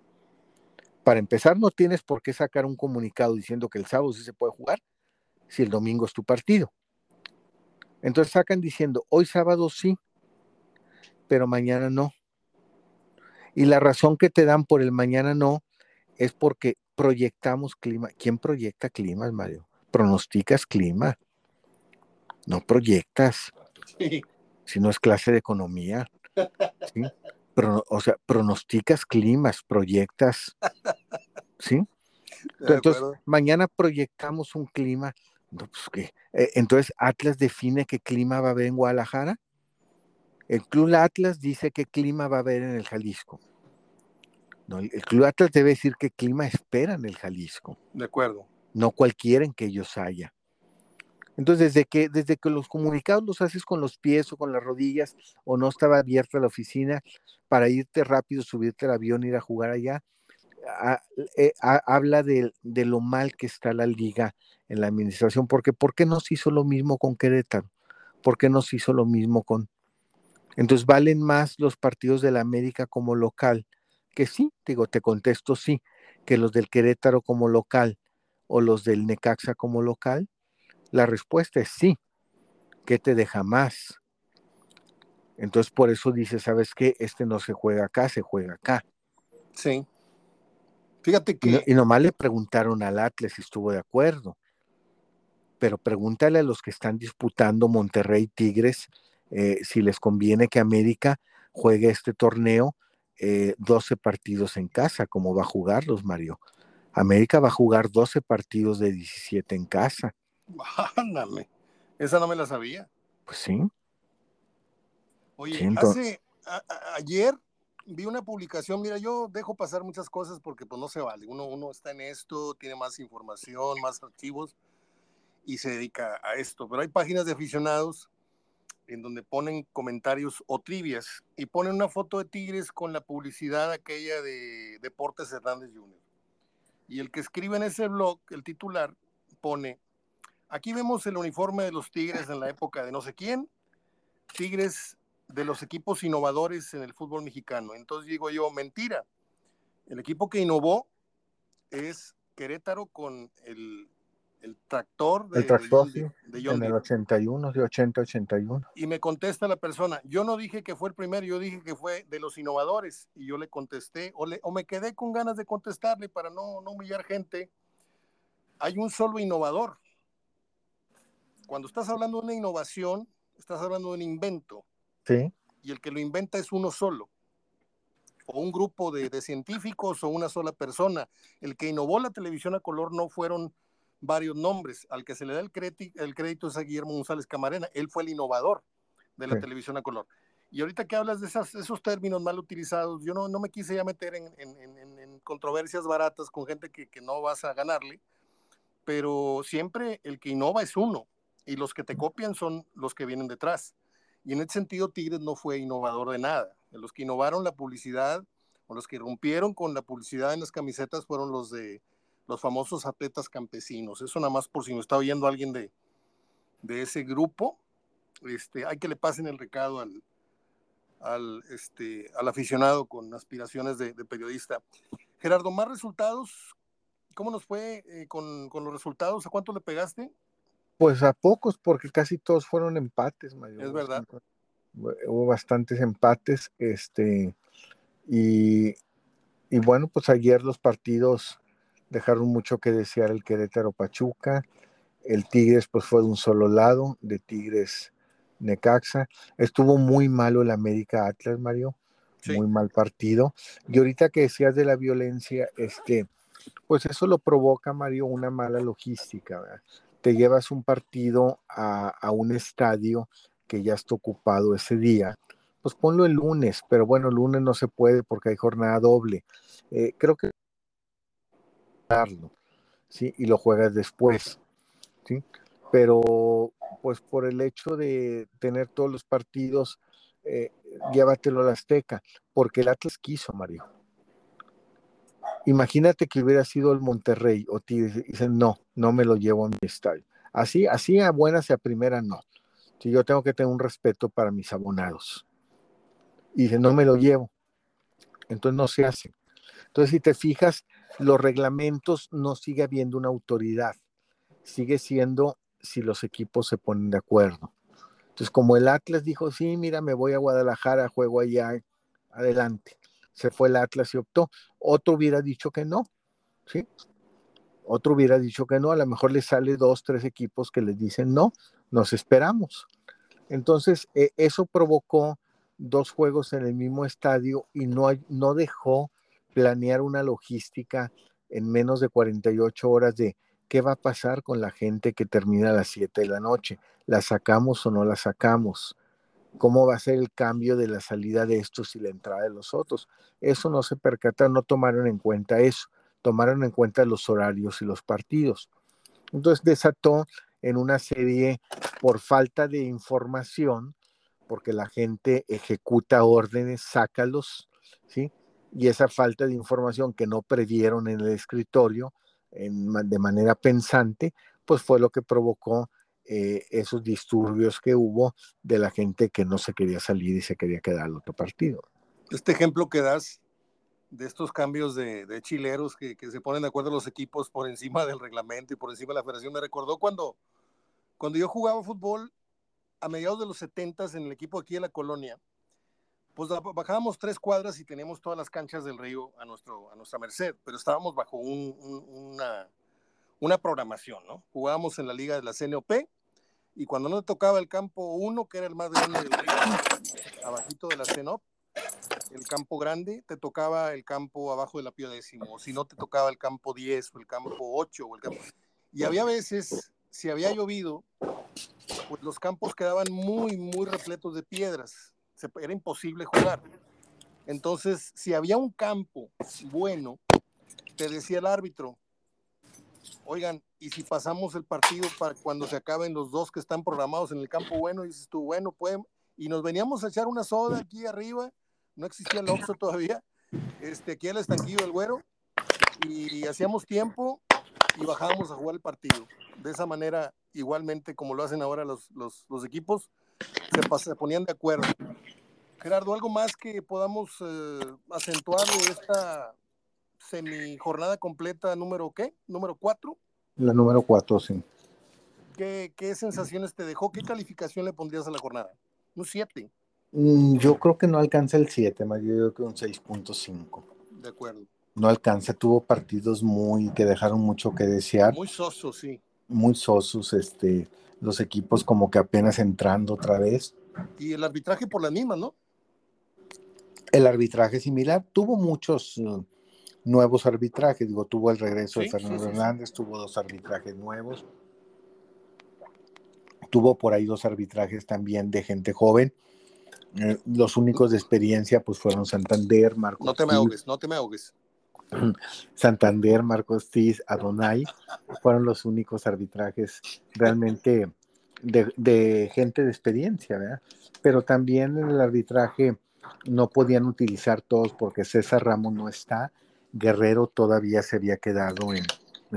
Para empezar, no tienes por qué sacar un comunicado diciendo que el sábado sí se puede jugar si el domingo es tu partido. Entonces sacan diciendo, hoy sábado sí, pero mañana no. Y la razón que te dan por el mañana no es porque proyectamos clima. ¿Quién proyecta climas, Mario? Pronosticas clima. No proyectas. Si no es clase de economía. o sea, pronosticas climas, proyectas. ¿Sí? Entonces, mañana proyectamos un clima. Pues, eh, entonces, Atlas define qué clima va a haber en Guadalajara. El Club Atlas dice qué clima va a haber en el Jalisco. No, el Club Atlas debe decir qué clima espera en el Jalisco. De acuerdo. No cualquiera en que ellos haya. Entonces, desde que, desde que los comunicados los haces con los pies o con las rodillas, o no estaba abierta la oficina para irte rápido, subirte al avión, ir a jugar allá, eh, habla de, de, lo mal que está la liga en la administración. Porque, ¿Por qué no se hizo lo mismo con Querétaro? ¿Por qué no se hizo lo mismo con, entonces, ¿valen más los partidos de la América como local? Que sí, digo, te contesto sí, que los del Querétaro como local o los del Necaxa como local. La respuesta es sí. ¿Qué te deja más? Entonces, por eso dice, ¿sabes qué? Este no se juega acá, se juega acá. Sí. Fíjate que... Y, nomás le preguntaron al Atlas si estuvo de acuerdo. Pero pregúntale a los que están disputando Monterrey Tigres eh, si les conviene que América juegue este torneo 12 eh, partidos en casa, como va a jugarlos, Mario. América va a jugar 12 partidos de 17 en casa. Esa no me la sabía. Pues sí. Oye, hace, ayer vi una publicación, mira, yo dejo pasar muchas cosas porque pues no se vale, uno, uno está en esto, tiene más información, más archivos y se dedica a esto, pero hay páginas de aficionados en donde ponen comentarios o trivias y ponen una foto de Tigres con la publicidad aquella de Deportes Hernández Jr. Y el que escribe en ese blog, el titular, pone, aquí vemos el uniforme de los Tigres en la época de no sé quién, Tigres de los equipos innovadores en el fútbol mexicano. Entonces digo yo, mentira. El equipo que innovó es Querétaro con el, el tractor de, el tractor, de, en el 81, de 80-81. Y me contesta la persona, yo no dije que fue el primero, yo dije que fue de los innovadores. Y yo le contesté, o, le, o me quedé con ganas de contestarle para no, no humillar gente. Hay un solo innovador. Cuando estás hablando de una innovación, estás hablando de un invento. Y el que lo inventa es uno solo, o un grupo de, científicos o una sola persona. El que innovó la televisión a color no fueron varios nombres. Al que se le da el, crédito, el crédito es a Guillermo González Camarena. Él fue el innovador de la televisión a color. Y ahorita que hablas de esos términos mal utilizados, yo no, no me quise ya meter en, en, controversias baratas con gente que, que, no vas a ganarle, pero siempre el que innova es uno y los que te copian son los que vienen detrás. Y en ese sentido, Tigres no fue innovador de nada. Los que innovaron la publicidad o los que rompieron con la publicidad en las camisetas fueron los de los famosos atletas campesinos. Eso nada más por si me está oyendo alguien de, de ese grupo. Este, hay que le pasen el recado al, al, este, al aficionado con aspiraciones de, periodista. Gerardo, más resultados. ¿Cómo nos fue eh, con, con, los resultados? ¿A cuánto le pegaste? Pues a pocos, porque casi todos fueron empates, Mario. Es verdad. Hubo bastantes empates, este, y, y bueno, pues ayer los partidos dejaron mucho que desear el Querétaro Pachuca, el Tigres pues fue de un solo lado, de Tigres Necaxa, estuvo muy malo el América Atlas, Mario, muy mal partido, y ahorita que decías de la violencia, este, pues eso lo provoca, Mario, una mala logística, ¿verdad? te llevas un partido a, un estadio que ya está ocupado ese día, pues ponlo el lunes, pero bueno, el lunes no se puede porque hay jornada doble. Eh, creo que ¿sí? y lo juegas después, ¿sí? Pero pues por el hecho de tener todos los partidos, eh, llévatelo a la Azteca, porque el Atlas quiso, Mario. Imagínate que hubiera sido el Monterrey o te dicen, no, no me lo llevo a mi estadio. Así, así a buenas y a primera no. Si yo tengo que tener un respeto para mis abonados. Y dice, no me lo llevo. Entonces no se hace. Entonces, si te fijas, los reglamentos no sigue habiendo una autoridad. Sigue siendo si los equipos se ponen de acuerdo. Entonces, como el Atlas dijo, sí, mira, me voy a Guadalajara, juego allá, adelante se fue el Atlas y optó. Otro hubiera dicho que no, ¿sí? Otro hubiera dicho que no, a lo mejor le sale dos, tres equipos que les dicen no, nos esperamos. Entonces, e, eso provocó dos juegos en el mismo estadio y no, no dejó planear una logística en menos de 48 horas de qué va a pasar con la gente que termina a las 7 de la noche. ¿La sacamos o no la sacamos? cómo va a ser el cambio de la salida de estos y la entrada de los otros. Eso no se percata, no tomaron en cuenta eso, tomaron en cuenta los horarios y los partidos. Entonces desató en una serie por falta de información, porque la gente ejecuta órdenes, sácalos, ¿sí? Y esa falta de información que no previeron en el escritorio de manera pensante, pues fue lo que provocó eh, esos disturbios que hubo de la gente que no se quería salir y se quería quedar al otro partido. Este ejemplo que das de estos cambios de, chileros que, se ponen de acuerdo los equipos por encima del reglamento y por encima de la federación, me recordó cuando, cuando yo jugaba fútbol a mediados de los 70 en el equipo aquí de la colonia, pues bajábamos tres cuadras y teníamos todas las canchas del río a, nuestro, a nuestra merced, pero estábamos bajo una, una programación, ¿no? Jugábamos en la liga de la CNOP y cuando no tocaba el campo 1, que era el más grande del río, abajito de la CNOP, el campo grande, te tocaba el campo abajo de la Pío décimo, si no te tocaba el campo 10 o el campo 8 o el campo... Y había veces, si había llovido, pues los campos quedaban muy, muy repletos de piedras. Era imposible jugar. Entonces, si había un campo bueno, te decía el árbitro, oigan, y si pasamos el partido para cuando se acaben los dos que están programados en el campo bueno, dices tú, bueno, pueden, y nos veníamos a echar una soda aquí arriba, no existía el Oxxo todavía, este, aquí el estanquillo del güero, y hacíamos tiempo y bajábamos a jugar el partido. De esa manera, igualmente como lo hacen ahora los, los, los equipos, se, se, ponían de acuerdo. Gerardo, ¿algo más que podamos eh, acentuar de esta semi jornada completa número qué? ¿Número cuatro? La número cuatro, sí. ¿Qué, ¿Qué, sensaciones te dejó? ¿Qué calificación le pondrías a la jornada? Un 7. Mm, yo creo que no alcanza el 7, yo creo que un 6.5. De acuerdo. No alcanza, tuvo partidos muy que dejaron mucho que desear. Muy sosos, sí. Muy sosos, este, los equipos como que apenas entrando otra vez. Y el arbitraje por la misma, ¿no? El arbitraje similar, tuvo muchos uh, nuevos arbitrajes, digo, tuvo el regreso de Fernando Hernández, tuvo dos arbitrajes nuevos, tuvo por ahí dos arbitrajes también de gente joven. Eh, los únicos de experiencia pues fueron Santander, Marcos. No te me ahogues, no te me ahogues. Santander, Marcos Tiz, Adonai, fueron los únicos arbitrajes realmente de, de, gente de experiencia, ¿verdad? Pero también en el arbitraje no podían utilizar todos porque César Ramos no está, Guerrero todavía se había quedado en,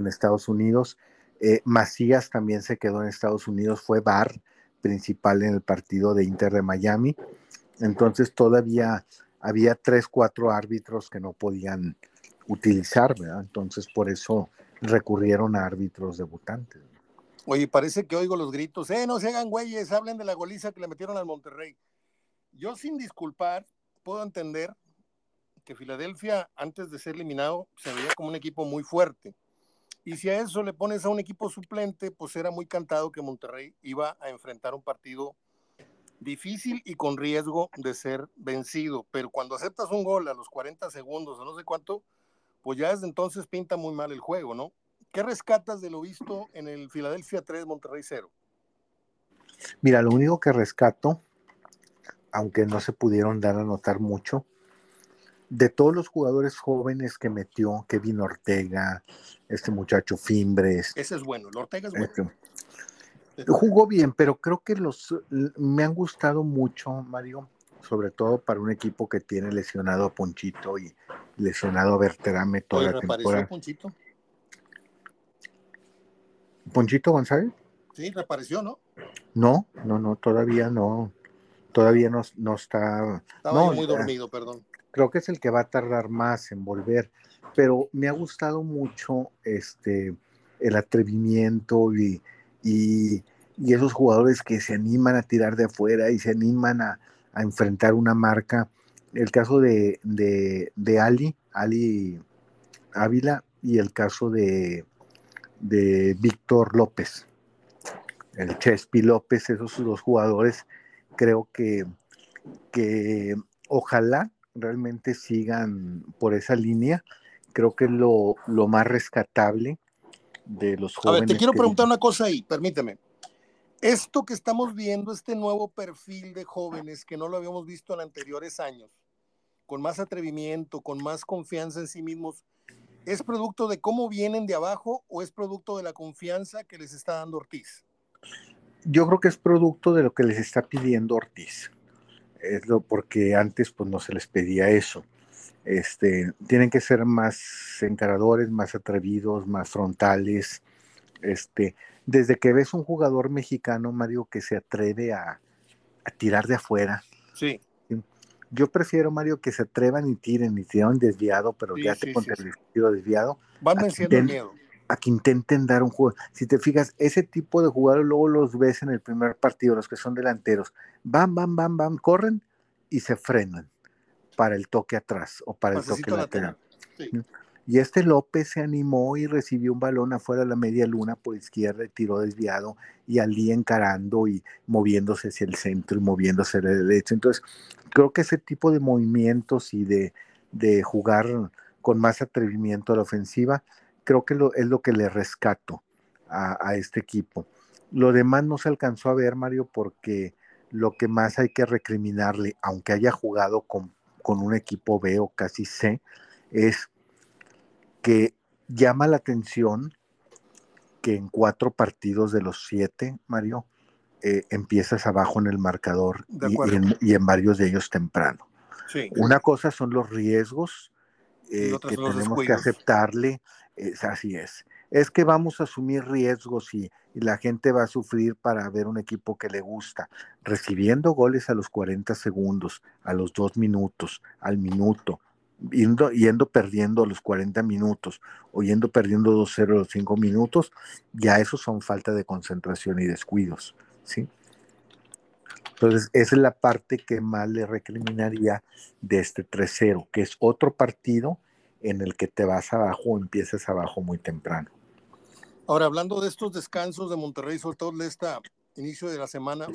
Estados Unidos. Eh, Macías también se quedó en Estados Unidos, fue bar principal en el partido de Inter de Miami. Entonces todavía había tres, cuatro árbitros que no podían utilizar, ¿verdad? Entonces por eso recurrieron a árbitros debutantes. Oye, parece que oigo los gritos, eh, no se hagan güeyes, hablen de la goliza que le metieron al Monterrey. Yo sin disculpar, puedo entender que Filadelfia, antes de ser eliminado, se veía como un equipo muy fuerte. Y si a eso le pones a un equipo suplente, pues era muy cantado que Monterrey iba a enfrentar un partido difícil y con riesgo de ser vencido. Pero cuando aceptas un gol a los 40 segundos o no sé cuánto, pues ya desde entonces pinta muy mal el juego, ¿no? ¿Qué rescatas de lo visto en el Filadelfia 3, Monterrey 0? Mira, lo único que rescato, aunque no se pudieron dar a notar mucho, de todos los jugadores jóvenes que metió, Kevin Ortega, este muchacho Fimbres. Ese es bueno, el Ortega es bueno. Este, jugó bien, pero creo que los me han gustado mucho, Mario, sobre todo para un equipo que tiene lesionado a Ponchito y lesionado a Berterame toda la temporada. Ponchito? ¿Ponchito González? Sí, reapareció, ¿no? No, no, no, todavía no. Todavía no, no está. Estaba muy dormido, perdón creo que es el que va a tardar más en volver, pero me ha gustado mucho este, el atrevimiento y, y, esos jugadores que se animan a tirar de afuera y se animan a, enfrentar una marca. El caso de, de, Ali, Ali Ávila, y el caso de, de Víctor López, el Chespi López, esos dos jugadores, creo que, que ojalá realmente sigan por esa línea. Creo que es lo, lo más rescatable de los jóvenes. A ver, te quiero preguntar una cosa ahí, permíteme. Esto que estamos viendo, este nuevo perfil de jóvenes que no lo habíamos visto en anteriores años, con más atrevimiento, con más confianza en sí mismos, ¿es producto de cómo vienen de abajo o es producto de la confianza que les está dando Ortiz? Yo creo que es producto de lo que les está pidiendo Ortiz es lo porque antes pues no se les pedía eso. Este, tienen que ser más encaradores, más atrevidos, más frontales. Este, desde que ves un jugador mexicano, Mario, que se atreve a, tirar de afuera. Sí. Yo prefiero, Mario, que se atrevan y tiren y tiran desviado, pero ya te contra el tiro desviado. Van venciendo el miedo a que intenten dar un juego. Si te fijas, ese tipo de jugadores luego los ves en el primer partido, los que son delanteros, van, van, van, van, corren y se frenan para el toque atrás o para el toque lateral. Y este López se animó y recibió un balón afuera de la media luna por izquierda y tiró desviado y allí encarando y moviéndose hacia el centro y moviéndose hacia la derecha. Entonces, creo que ese tipo de movimientos y de, de jugar con más atrevimiento a la ofensiva creo que es lo que le rescato a, este equipo. Lo demás no se alcanzó a ver, Mario, porque lo que más hay que recriminarle, aunque haya jugado con, con un equipo B o casi C, es que llama la atención que en cuatro partidos de los siete, Mario, eh, empiezas abajo en el marcador y, en, varios de ellos temprano. Una cosa son los riesgos eh, que tenemos que aceptarle, es, así es. Es que vamos a asumir riesgos y, la gente va a sufrir para ver un equipo que le gusta, recibiendo goles a los 40 segundos, a los dos minutos, al minuto, yendo, yendo perdiendo los 40 minutos o yendo perdiendo 2-0 los 5 minutos, ya esos son falta de concentración y descuidos, ¿sí? Entonces, esa es la parte que más le recriminaría de este 3-0, que es otro partido en el que te vas abajo o empiezas abajo muy temprano. Ahora, hablando de estos descansos de Monterrey, sobre todo de este inicio de la semana,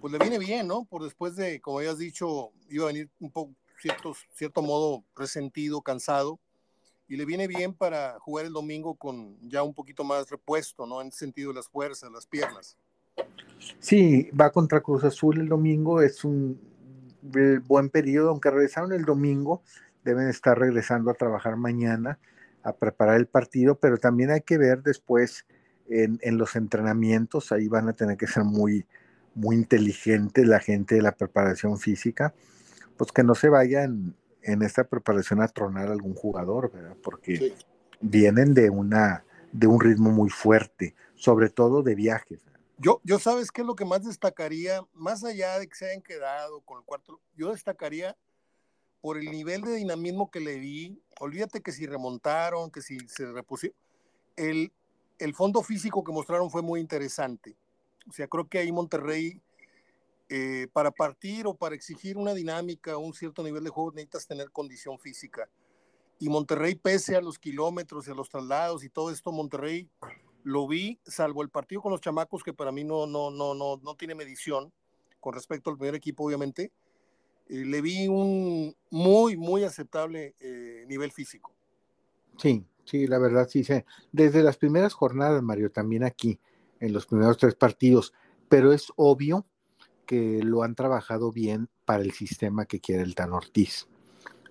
pues le viene bien, ¿no? Por después de, como habías dicho, iba a venir un poco cierto, cierto modo resentido, cansado, y le viene bien para jugar el domingo con ya un poquito más repuesto, ¿no? En el sentido de las fuerzas, las piernas. Sí, va contra Cruz Azul el domingo, es un buen periodo, aunque regresaron el domingo, deben estar regresando a trabajar mañana, a preparar el partido, pero también hay que ver después en, en los entrenamientos, ahí van a tener que ser muy, muy inteligentes la gente de la preparación física, pues que no se vayan en esta preparación a tronar algún jugador, ¿verdad? Porque vienen de una de un ritmo muy fuerte, sobre todo de viajes. Yo, yo sabes qué es lo que más destacaría, más allá de que se hayan quedado con el cuarto, yo destacaría por el nivel de dinamismo que le vi, olvídate que si remontaron, que si se repusieron, el, el fondo físico que mostraron fue muy interesante. O sea, creo que ahí Monterrey eh, para partir o para exigir una dinámica, un cierto nivel de juego, necesitas tener condición física. Y Monterrey, pese a los kilómetros y a los traslados y todo esto, Monterrey lo vi, salvo el partido con los chamacos, que para mí no, no, no, no, no tiene medición con respecto al primer equipo, obviamente. Eh, le vi un muy, muy aceptable eh, nivel físico. Sí, sí, la verdad sí. Desde las primeras jornadas, Mario, también aquí, en los primeros tres partidos, pero es obvio que lo han trabajado bien para el sistema que quiere el Tan Ortiz.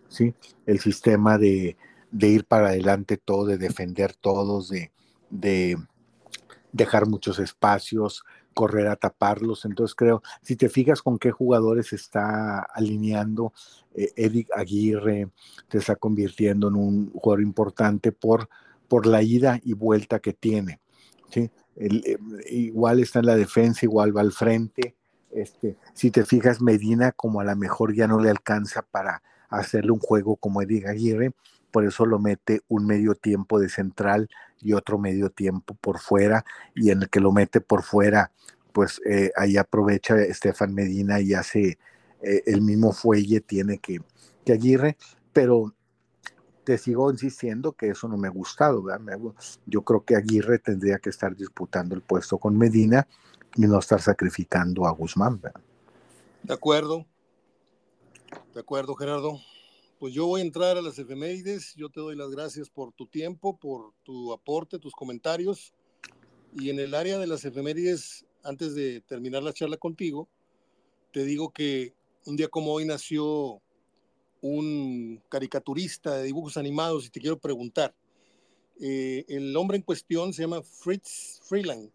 ¿sí? El sistema de, ir para adelante todo, de defender todos, de, de dejar muchos espacios, correr a taparlos. Entonces creo, si te fijas con qué jugadores está alineando, eh, Eric Aguirre te está convirtiendo en un jugador importante por, por la ida y vuelta que tiene. ¿sí? Eh, igual está en la defensa, igual va al frente. Este, si te fijas, Medina como a lo mejor ya no le alcanza para hacerle un juego como Eddie Aguirre, por eso lo mete un medio tiempo de central y otro medio tiempo por fuera, y en el que lo mete por fuera, pues eh, ahí aprovecha Estefan Medina y hace eh, el mismo fuelle tiene que, que Aguirre, pero te sigo insistiendo que eso no me ha gustado. Yo creo que Aguirre tendría que estar disputando el puesto con Medina y no estar sacrificando a Guzmán. De acuerdo. De acuerdo, Gerardo. Pues yo voy a entrar a las efemérides. Yo te doy las gracias por tu tiempo, por tu aporte, tus comentarios. Y en el área de las efemérides, antes de terminar la charla contigo, te digo que un día como hoy nació un caricaturista de dibujos animados y te quiero preguntar. Eh, el hombre en cuestión se llama Fritz Freeland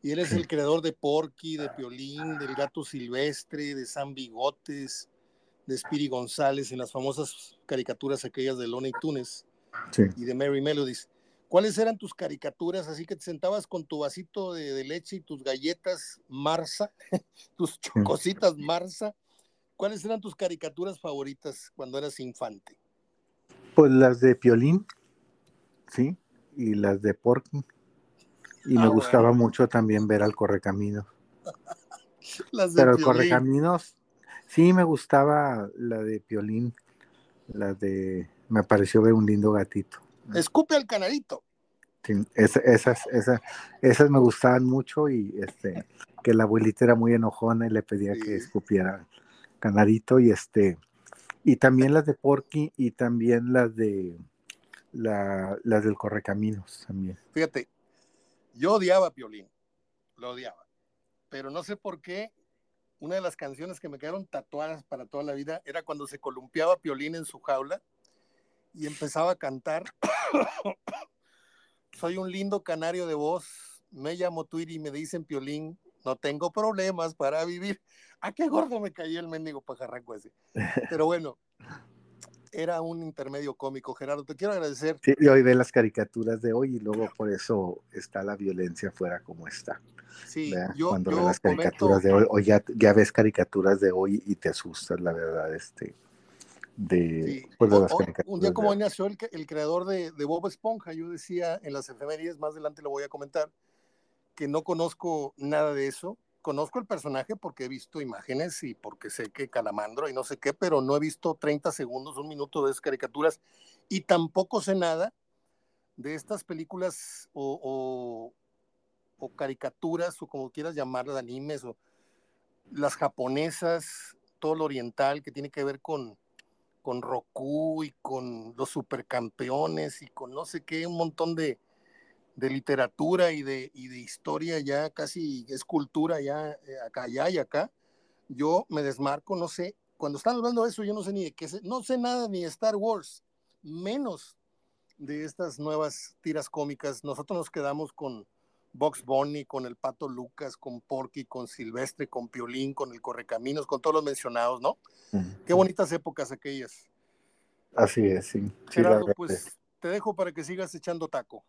y él es el creador de Porky, de Piolín, del Gato Silvestre, de San Bigotes, de Spiri González, en las famosas caricaturas aquellas de Lona y Tunes y de Mary Melodies. ¿Cuáles eran tus caricaturas? Así que te sentabas con tu vasito de, leche y tus galletas Marsa, tus chocositas Marsa. ¿Cuáles eran tus caricaturas favoritas cuando eras infante? Pues las de Piolín, sí, y las de Porky. Y me ah, gustaba mucho también ver al Correcaminos. Pero el Correcaminos, sí me gustaba la de Piolín, la de, me pareció ver un lindo gatito. Escupe al canarito. Sí, esas, esas, esas me gustaban mucho y este, que la abuelita era muy enojona y le pedía que escupiera canarito y este, y también las de Porky y también las de la, las del Correcaminos también. Fíjate, yo odiaba a Piolín, lo odiaba, pero no sé por qué una de las canciones que me quedaron tatuadas para toda la vida era cuando se columpiaba Piolín en su jaula y empezaba a cantar. Soy un lindo canario de voz, me llamo Twiri y me dicen Piolín, no tengo problemas para vivir. ¿A qué gordo me cayó el mendigo pajarraco ese? Pero bueno, era un intermedio cómico. Gerardo, te quiero agradecer. Sí, y hoy ve las caricaturas de hoy y luego por eso está la violencia fuera como está. Sí, yo, Cuando ves las caricaturas de hoy, o ya, ya ves caricaturas de hoy y te asustas, la verdad, este. De, pues, de las un día como hoy nació el, el creador de, de, Bob Esponja, yo decía en las efemérides, más adelante lo voy a comentar, que no conozco nada de eso, conozco el personaje porque he visto imágenes y porque sé que Calamandro y no sé qué, pero no he visto 30 segundos, un minuto de esas caricaturas y tampoco sé nada de estas películas o, o caricaturas o como quieras llamarlas, animes o las japonesas, todo lo oriental que tiene que ver con, con Roku y con los supercampeones y con no sé qué, un montón de, de literatura y de, y de historia ya casi es cultura ya eh, acá, allá y acá. Yo me desmarco, no sé, cuando están hablando de eso yo no sé ni de qué, no sé nada ni de Star Wars, menos de estas nuevas tiras cómicas. Nosotros nos quedamos con, Box Bunny, con el Pato Lucas, con Porky, con Silvestre, con Piolín, con el Correcaminos, con todos los mencionados, ¿no? Qué bonitas épocas aquellas. Así es, sí. Gerardo, pues te dejo para que sigas echando taco.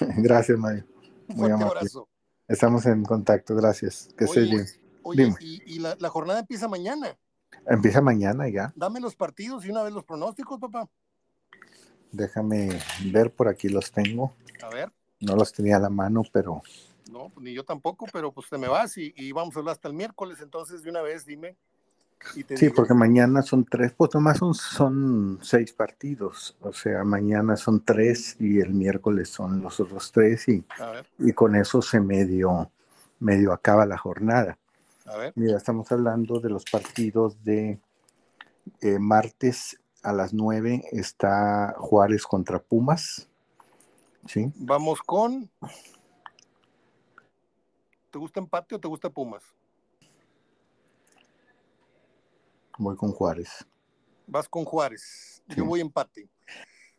gracias, Mario. Muy Un abrazo. Estamos en contacto, gracias. Que estés bien. Oye, y, la, la, jornada empieza mañana. Empieza mañana ya. Dame los partidos y una vez los pronósticos, papá. Déjame ver, por aquí los tengo. A ver. No los tenía a la mano, pero... No, ni yo tampoco, pero pues te me vas y, vamos a hablar hasta el miércoles, entonces de una vez dime. Sí, porque mañana son tres, pues nomás son, son seis partidos, o sea, mañana son tres y el miércoles son los otros tres y, y con eso se medio, medio acaba la jornada. A ver. Mira, estamos hablando de los partidos de eh, martes a las nueve está Juárez contra Pumas. Vamos con. ¿Te gusta empate o te gusta Pumas? Voy con Juárez. Vas con Juárez. Yo voy empate.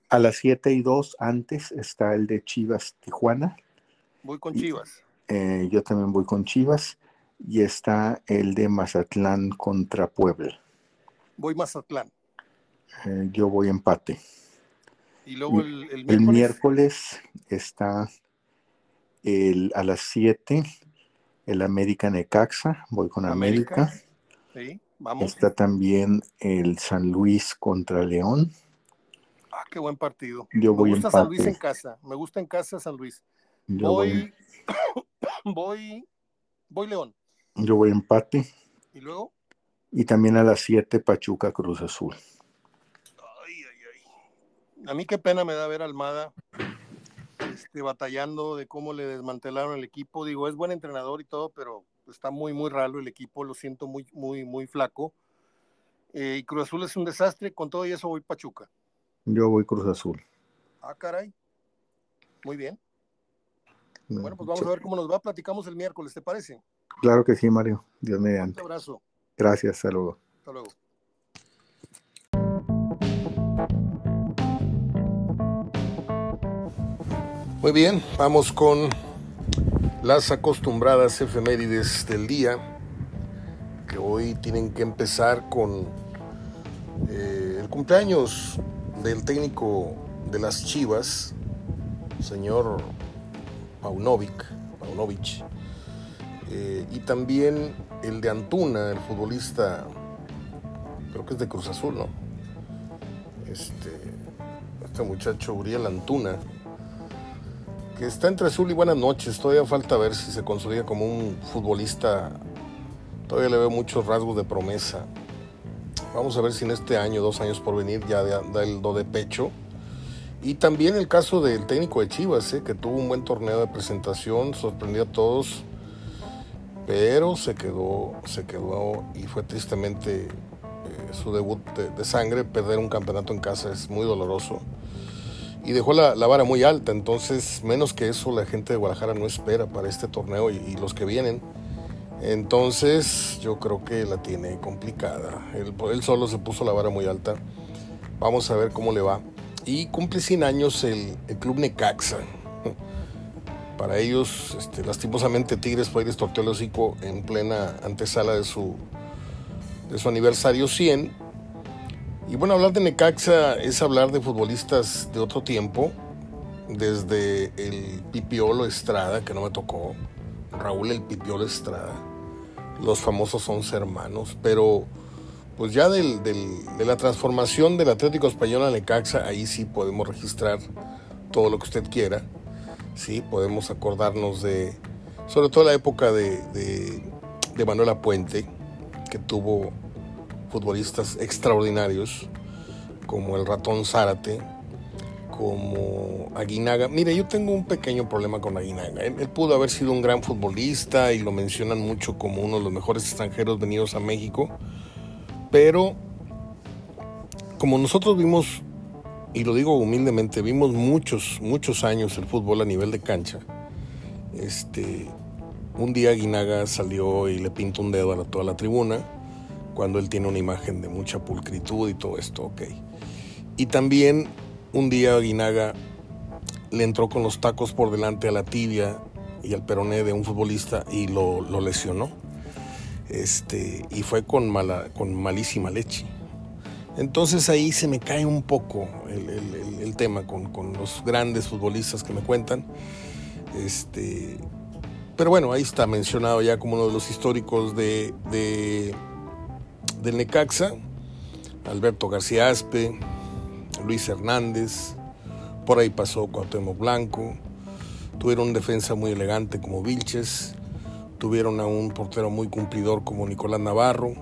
A las 7 y 2 antes está el de Chivas Tijuana. Voy con Chivas. Eh, yo también voy con Chivas. Y está el de Mazatlán contra Puebla. Voy Mazatlán. Eh, yo voy empate. Y luego el, el, miércoles? el miércoles, está el, a las 7 el América Necaxa, voy con América. Sí, vamos. Está también el San Luis contra León. Ah, qué buen partido. Yo voy me gusta San Luis en casa, me gusta en casa San Luis. Yo voy, voy, voy León. Yo voy empate. ¿Y luego? Y también a las 7 Pachuca Cruz Azul a mí qué pena me da ver a Almada este, batallando de cómo le desmantelaron el equipo. Digo, es buen entrenador y todo, pero está muy, muy raro el equipo, lo siento muy, muy, muy flaco. Eh, y Cruz Azul es un desastre, con todo y eso voy Pachuca. Yo voy Cruz Azul. Ah, caray. Muy bien. Bueno, pues vamos a ver cómo nos va. Platicamos el miércoles, ¿te parece? Claro que sí, Mario. Dios mediante. Un abrazo. Gracias, hasta luego. Hasta luego. Muy bien, vamos con las acostumbradas efemérides del día, que hoy tienen que empezar con eh, el cumpleaños del técnico de las Chivas, señor Paunovic, eh, y también el de Antuna, el futbolista, creo que es de Cruz Azul, ¿no? Este, este muchacho Uriel Antuna que está entre azul y buenas noches. Todavía falta ver si se consolida como un futbolista. Todavía le veo muchos rasgos de promesa. Vamos a ver si en este año, dos años por venir, ya da el do de pecho. Y también el caso del técnico de Chivas, ¿eh? que tuvo un buen torneo de presentación, sorprendió a todos, pero se quedó, se quedó y fue tristemente eh, su debut de sangre. Perder un campeonato en casa es muy doloroso y dejó la, vara muy alta, entonces menos que eso la gente de Guadalajara no espera para este torneo y, los que vienen. Entonces yo creo que la tiene complicada. Él, solo se puso la vara muy alta. Vamos a ver cómo le va. Y cumple 100 años el, club Necaxa. Para ellos, este, lastimosamente, Tigres fue les torteó el hocico en plena antesala de su, de su aniversario 100. Y bueno, hablar de Necaxa es hablar de futbolistas de otro tiempo, desde el Pipiolo Estrada, que no me tocó, Raúl el Pipiolo Estrada, los famosos 11 hermanos, pero pues ya del, de la transformación del Atlético Español a Necaxa, ahí sí podemos registrar todo lo que usted quiera, sí, podemos acordarnos de, sobre todo la época de, de, de Manuela Puente, que tuvo futbolistas extraordinarios, como el ratón Zárate, como Aguinaga. Mire, yo tengo un pequeño problema con Aguinaga. Él, pudo haber sido un gran futbolista y lo mencionan mucho como uno de los mejores extranjeros venidos a México, pero como nosotros vimos, y lo digo humildemente, vimos muchos, muchos años el fútbol a nivel de cancha, este, un día Aguinaga salió y le pintó un dedo a toda la tribuna, cuando él tiene una imagen de mucha pulcritud y todo esto, ok. Y también un día Aguinaga le entró con los tacos por delante a la tibia y al peroné de un futbolista y lo, lesionó. Este, y fue con, mala, con malísima leche. Entonces ahí se me cae un poco el, tema con, los grandes futbolistas que me cuentan. Este, pero bueno, ahí está mencionado ya como uno de los históricos de del Necaxa, Alberto García Aspe, Luis Hernández, por ahí pasó Cuauhtémoc Blanco, tuvieron defensa muy elegante como Vilches, tuvieron a un portero muy cumplidor como Nicolás Navarro,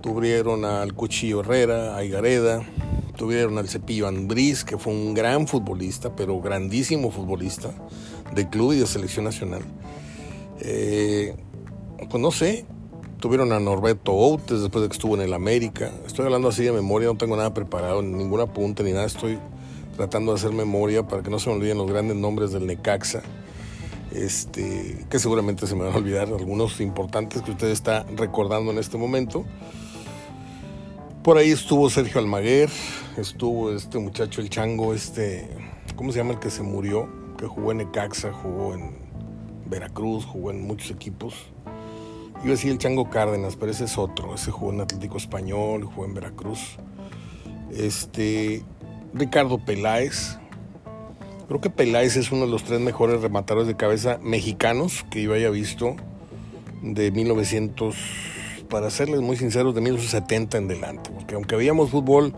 tuvieron al Cuchillo Herrera, a Igareda, tuvieron al Cepillo Andrés, que fue un gran futbolista, pero grandísimo futbolista de club y de selección nacional. Eh, pues no sé, Tuvieron a Norberto Outes después de que estuvo en el América. Estoy hablando así de memoria, no tengo nada preparado, ningún apunte ni nada. Estoy tratando de hacer memoria para que no se me olviden los grandes nombres del Necaxa. Este, que seguramente se me van a olvidar algunos importantes que usted está recordando en este momento. Por ahí estuvo Sergio Almaguer, estuvo este muchacho el Chango, este, ¿cómo se llama el que se murió? Que jugó en Necaxa, jugó en Veracruz, jugó en muchos equipos. Iba a decir el Chango Cárdenas, pero ese es otro. Ese jugó en Atlético Español, jugó en Veracruz. Este, Ricardo Peláez. Creo que Peláez es uno de los tres mejores rematadores de cabeza mexicanos que yo haya visto de 1900, para serles muy sinceros, de 1970 en delante. Porque aunque veíamos fútbol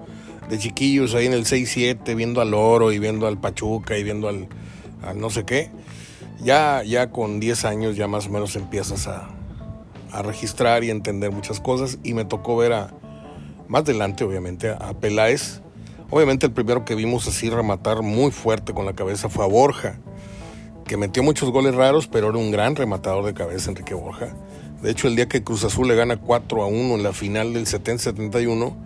de chiquillos ahí en el 6-7, viendo al Oro y viendo al Pachuca y viendo al, al no sé qué, ya, ya con 10 años ya más o menos empiezas a, a registrar y entender muchas cosas y me tocó ver a, más adelante obviamente, a Peláez. Obviamente el primero que vimos así rematar muy fuerte con la cabeza fue a Borja, que metió muchos goles raros, pero era un gran rematador de cabeza Enrique Borja. De hecho, el día que Cruz Azul le gana 4 a 1 en la final del 70-71,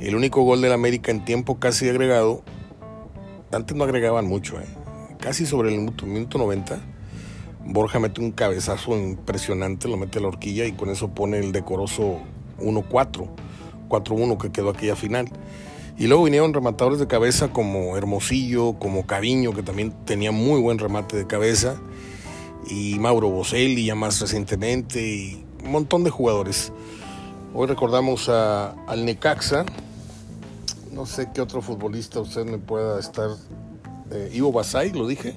el único gol del América en tiempo casi agregado, antes no agregaban mucho, ¿eh? casi sobre el minuto, minuto 90, Borja mete un cabezazo impresionante, lo mete a la horquilla y con eso pone el decoroso 1-4, 4-1 que quedó aquella final. Y luego vinieron rematadores de cabeza como Hermosillo, como Cariño, que también tenía muy buen remate de cabeza, y Mauro Boselli ya más recientemente, un montón de jugadores. Hoy recordamos a, al Necaxa, no sé qué otro futbolista usted me pueda estar... Eh, Ivo Basay, lo dije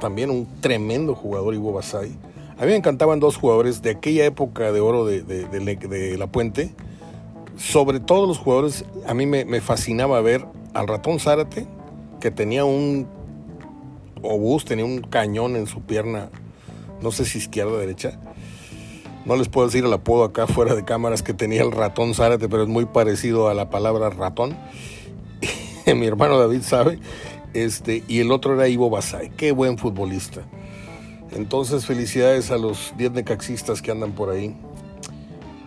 también un tremendo jugador, Ivo Basay. A mí me encantaban dos jugadores de aquella época de oro de, La Puente. Sobre todos los jugadores, a mí me, fascinaba ver al ratón Zárate, que tenía un obús, tenía un cañón en su pierna, no sé si izquierda o derecha. No les puedo decir el apodo acá fuera de cámaras que tenía el ratón Zárate, pero es muy parecido a la palabra ratón. Mi hermano David sabe. Este, y el otro era Ivo Basay. Qué buen futbolista. Entonces, felicidades a los 10 necaxistas que andan por ahí.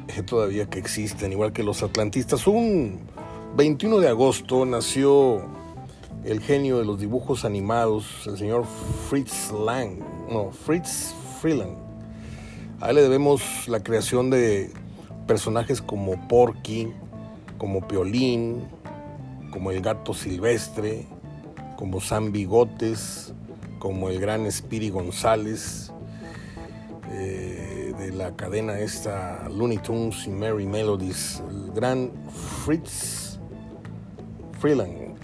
Eh, todavía que existen, igual que los atlantistas. Un 21 de agosto nació el genio de los dibujos animados, el señor Fritz Lang. No, Fritz Freeland. A él le debemos la creación de personajes como Porky, como Piolín, como el gato silvestre, como San Bigotes, como el gran Spiri González, eh, de la cadena esta Looney Tunes y Merry Melodies, el gran Fritz Freeland.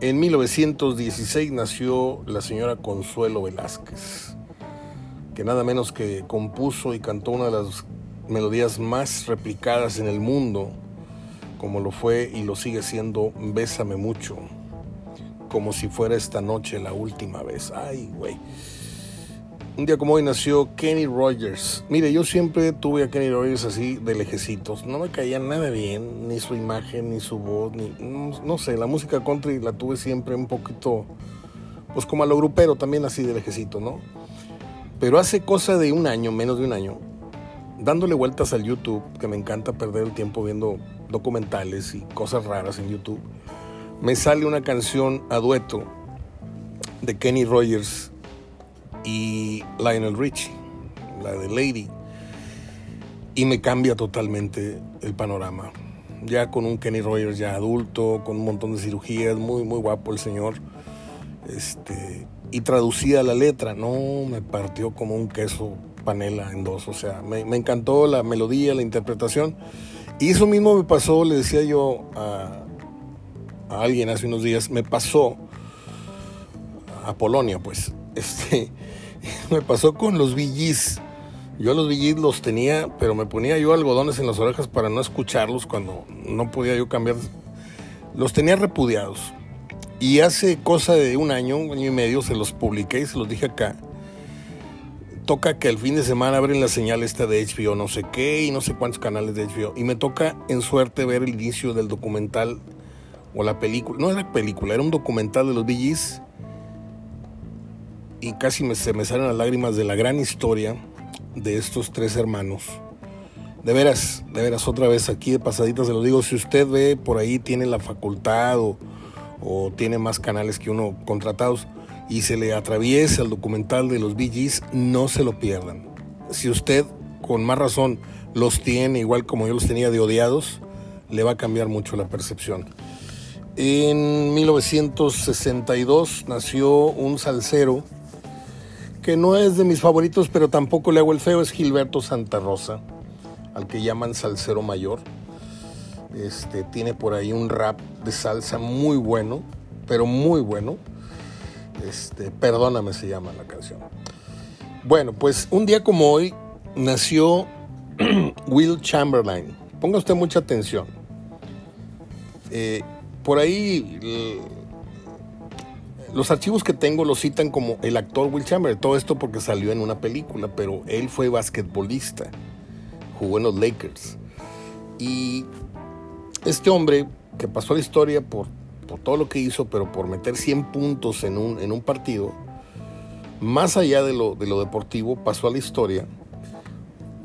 En 1916 nació la señora Consuelo Velázquez, que nada menos que compuso y cantó una de las melodías más replicadas en el mundo, como lo fue y lo sigue siendo Bésame mucho, como si fuera esta noche la última vez. Ay, güey. Un día como hoy nació Kenny Rogers. Mire, yo siempre tuve a Kenny Rogers así de lejecitos. No me caía nada bien, ni su imagen, ni su voz, ni. No, sé, la música country la tuve siempre un poquito. Pues como a lo grupero también así de lejecito, ¿no? Pero hace cosa de un año, menos de un año, dándole vueltas al YouTube, que me encanta perder el tiempo viendo documentales y cosas raras en YouTube, me sale una canción a dueto de Kenny Rogers y Lionel Richie, la de Lady, y me cambia totalmente el panorama. Ya con un Kenny Rogers ya adulto, con un montón de cirugías, muy, muy guapo el señor. Este, y traducida la letra, no, me partió como un queso panela en dos. O sea, me, encantó la melodía, la interpretación. Y eso mismo me pasó, le decía yo a, a alguien hace unos días, me pasó a Polonia, pues. Este, me pasó con los VGs. Yo los VGs los tenía, pero me ponía yo algodones en las orejas para no escucharlos cuando no podía yo cambiar. Los tenía repudiados. Y hace cosa de un año, un año y medio, se los publiqué y se los dije acá. Toca que el fin de semana abren la señal esta de HBO, no sé qué, y no sé cuántos canales de HBO. Y me toca en suerte ver el inicio del documental o la película. No era película, era un documental de los VGs y casi me, se me salen las lágrimas de la gran historia de estos tres hermanos. De veras, de veras, otra vez aquí de pasaditas se lo digo, si usted ve por ahí tiene la facultad o, tiene más canales que uno contratados y se le atraviesa el documental de los BGs, no se lo pierdan. Si usted con más razón los tiene, igual como yo los tenía de odiados, le va a cambiar mucho la percepción. En 1962 nació un salsero que no es de mis favoritos, pero tampoco le hago el feo, es Gilberto Santa Rosa, al que llaman salsero mayor. Este, tiene por ahí un rap de salsa muy bueno, pero muy bueno. Este, perdóname se llama la canción. Bueno, pues un día como hoy nació Will Chamberlain. Ponga usted mucha atención. Eh, por ahí los archivos que tengo lo citan como el actor Will Chamberlain. Todo esto porque salió en una película, pero él fue basquetbolista. Jugó en los Lakers. Y este hombre que pasó la historia por, por todo lo que hizo, pero por meter 100 puntos en un, en un partido, más allá de lo, de lo deportivo, pasó a la historia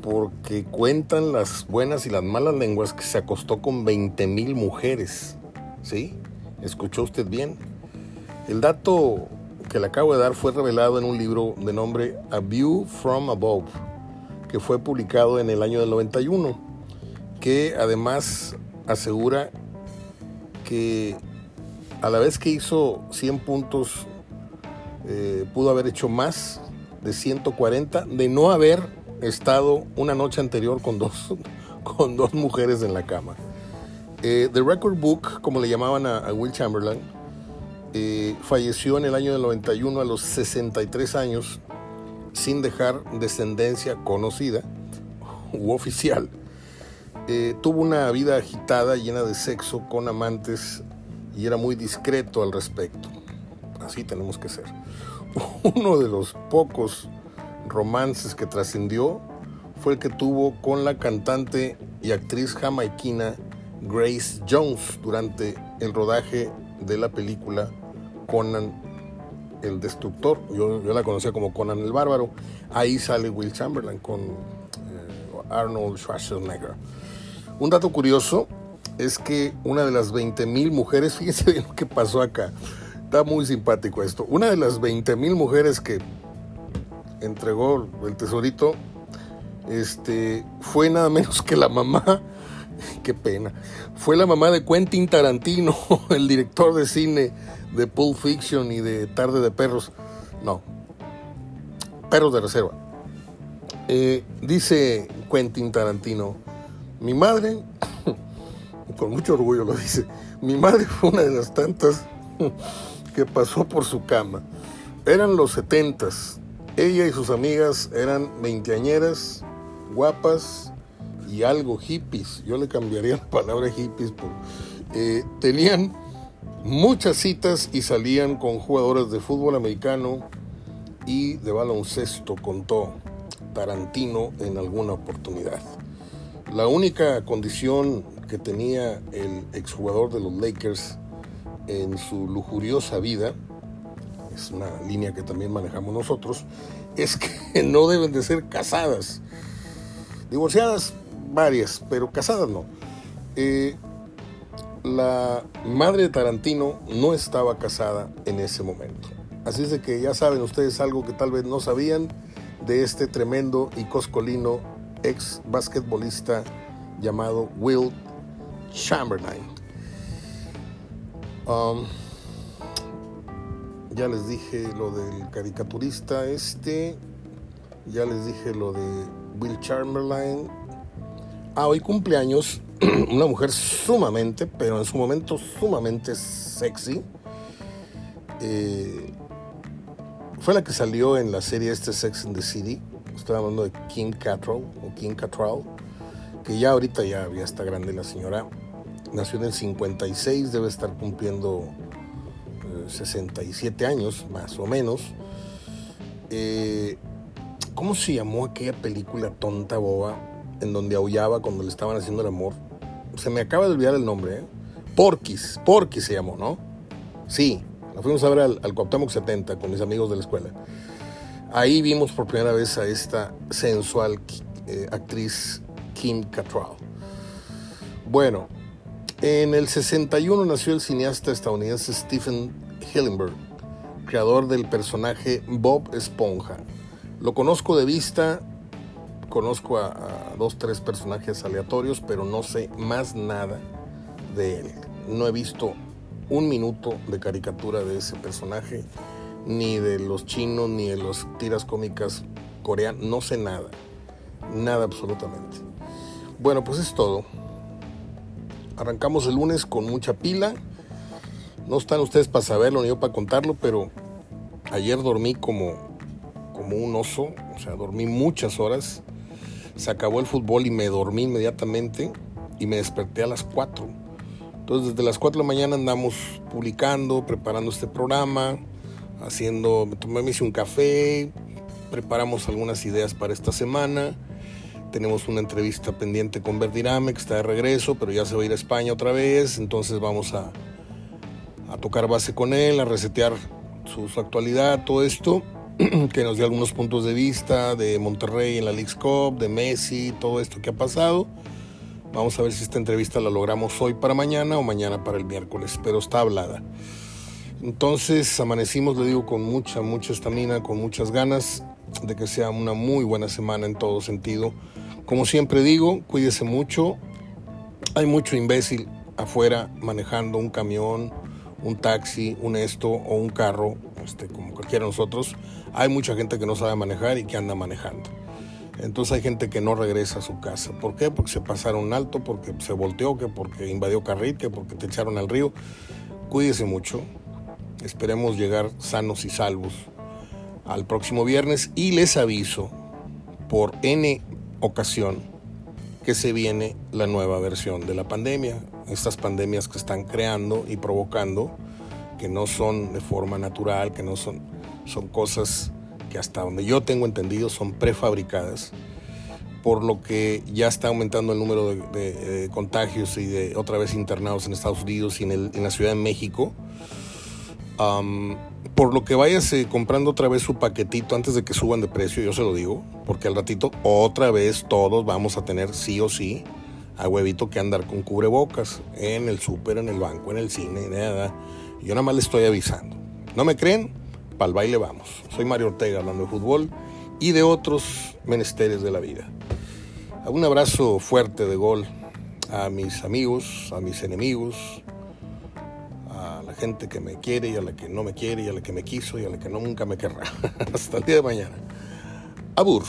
porque cuentan las buenas y las malas lenguas que se acostó con 20 mil mujeres. ¿Sí? ¿Escuchó usted bien? El dato que le acabo de dar fue revelado en un libro de nombre A View from Above, que fue publicado en el año del 91, que además asegura que a la vez que hizo 100 puntos, eh, pudo haber hecho más de 140 de no haber estado una noche anterior con dos, con dos mujeres en la cama. Eh, The Record Book, como le llamaban a Will Chamberlain, eh, falleció en el año del 91 a los 63 años sin dejar descendencia conocida u oficial. Eh, tuvo una vida agitada, llena de sexo, con amantes y era muy discreto al respecto. Así tenemos que ser. Uno de los pocos romances que trascendió fue el que tuvo con la cantante y actriz jamaiquina Grace Jones durante el rodaje de la película Conan el Destructor. Yo, la conocía como Conan el Bárbaro. Ahí sale Will Chamberlain con eh, Arnold Schwarzenegger. Un dato curioso es que una de las 20.000 mujeres, fíjense bien lo que pasó acá, está muy simpático esto, una de las 20.000 mujeres que entregó el tesorito este, fue nada menos que la mamá, qué pena, fue la mamá de Quentin Tarantino, el director de cine de Pulp Fiction y de Tarde de Perros. No, Perros de Reserva. Eh, dice Quentin Tarantino, mi madre, con mucho orgullo lo dice, mi madre fue una de las tantas que pasó por su cama. Eran los setentas. Ella y sus amigas eran veinteañeras, guapas y algo hippies. Yo le cambiaría la palabra hippies. Por, eh, tenían muchas citas y salían con jugadores de fútbol americano y de baloncesto, contó Tarantino en alguna oportunidad. La única condición que tenía el exjugador de los Lakers en su lujuriosa vida, es una línea que también manejamos nosotros, es que no deben de ser casadas. Divorciadas varias, pero casadas no. Eh, la madre de Tarantino no estaba casada en ese momento. Así es de que ya saben ustedes algo que tal vez no sabían de este tremendo y coscolino ex basquetbolista llamado Will Chamberlain. Um, ya les dije lo del caricaturista este, ya les dije lo de Will Chamberlain. Ah, hoy cumpleaños una mujer sumamente, pero en su momento sumamente sexy. Eh, fue la que salió en la serie este Sex in the City. Estoy hablando de Kim Cattrall o Kim Cattrall, que ya ahorita ya, ya está grande la señora. Nació en el 56, debe estar cumpliendo 67 eh, años, más o menos. Eh, ¿Cómo se llamó aquella película tonta boba en donde aullaba cuando le estaban haciendo el amor? Se me acaba de olvidar el nombre. ¿eh? Porquis, se llamó, ¿no? Sí, la fuimos a ver al, al Cuauhtémoc 70 con mis amigos de la escuela. Ahí vimos por primera vez a esta sensual actriz Kim Cattrall. Bueno, en el 61 nació el cineasta estadounidense Stephen Hillenburg, creador del personaje Bob Esponja. Lo conozco de vista, conozco a, dos, tres personajes aleatorios, pero no sé más nada de él. No he visto un minuto de caricatura de ese personaje, ni de los chinos, ni de las tiras cómicas coreanas, no sé nada, nada absolutamente. Bueno, pues es todo. Arrancamos el lunes con mucha pila. No están ustedes para saberlo ni yo para contarlo, pero ayer dormí como, como un oso, o sea, dormí muchas horas. Se acabó el fútbol y me dormí inmediatamente y me desperté a las 4. Entonces desde las 4 de la mañana andamos publicando, preparando este programa, haciendo, me tomé hice un café, preparamos algunas ideas para esta semana tenemos una entrevista pendiente con Verdirame, que está de regreso, pero ya se va a ir a España otra vez. Entonces vamos a, a tocar base con él, a resetear su, actualidad, todo esto, que nos dio algunos puntos de vista de Monterrey en la League's Cup, de Messi, todo esto que ha pasado. Vamos a ver si esta entrevista la logramos hoy para mañana o mañana para el miércoles, pero está hablada. Entonces amanecimos, le digo, con mucha, mucha estamina, con muchas ganas de que sea una muy buena semana en todo sentido. Como siempre digo, cuídese mucho. Hay mucho imbécil afuera manejando un camión, un taxi, un esto o un carro, este, como cualquiera de nosotros. Hay mucha gente que no sabe manejar y que anda manejando. Entonces hay gente que no regresa a su casa. ¿Por qué? Porque se pasaron alto, porque se volteó, que porque invadió carril, que porque te echaron al río. Cuídese mucho. Esperemos llegar sanos y salvos al próximo viernes y les aviso por N ocasión que se viene la nueva versión de la pandemia. Estas pandemias que están creando y provocando, que no son de forma natural, que no son, son cosas que hasta donde yo tengo entendido son prefabricadas, por lo que ya está aumentando el número de, de, de contagios y de otra vez internados en Estados Unidos y en, el, en la Ciudad de México. Um, por lo que váyase comprando otra vez su paquetito antes de que suban de precio, yo se lo digo, porque al ratito otra vez todos vamos a tener sí o sí a huevito que andar con cubrebocas en el súper, en el banco, en el cine, nada. Yo nada más le estoy avisando. ¿No me creen? Para el baile vamos. Soy Mario Ortega hablando de fútbol y de otros menesteres de la vida. Un abrazo fuerte de gol a mis amigos, a mis enemigos, a la gente que me quiere y a la que no me quiere y a la que me quiso y a la que no nunca me querrá. Hasta el día de mañana. Abur.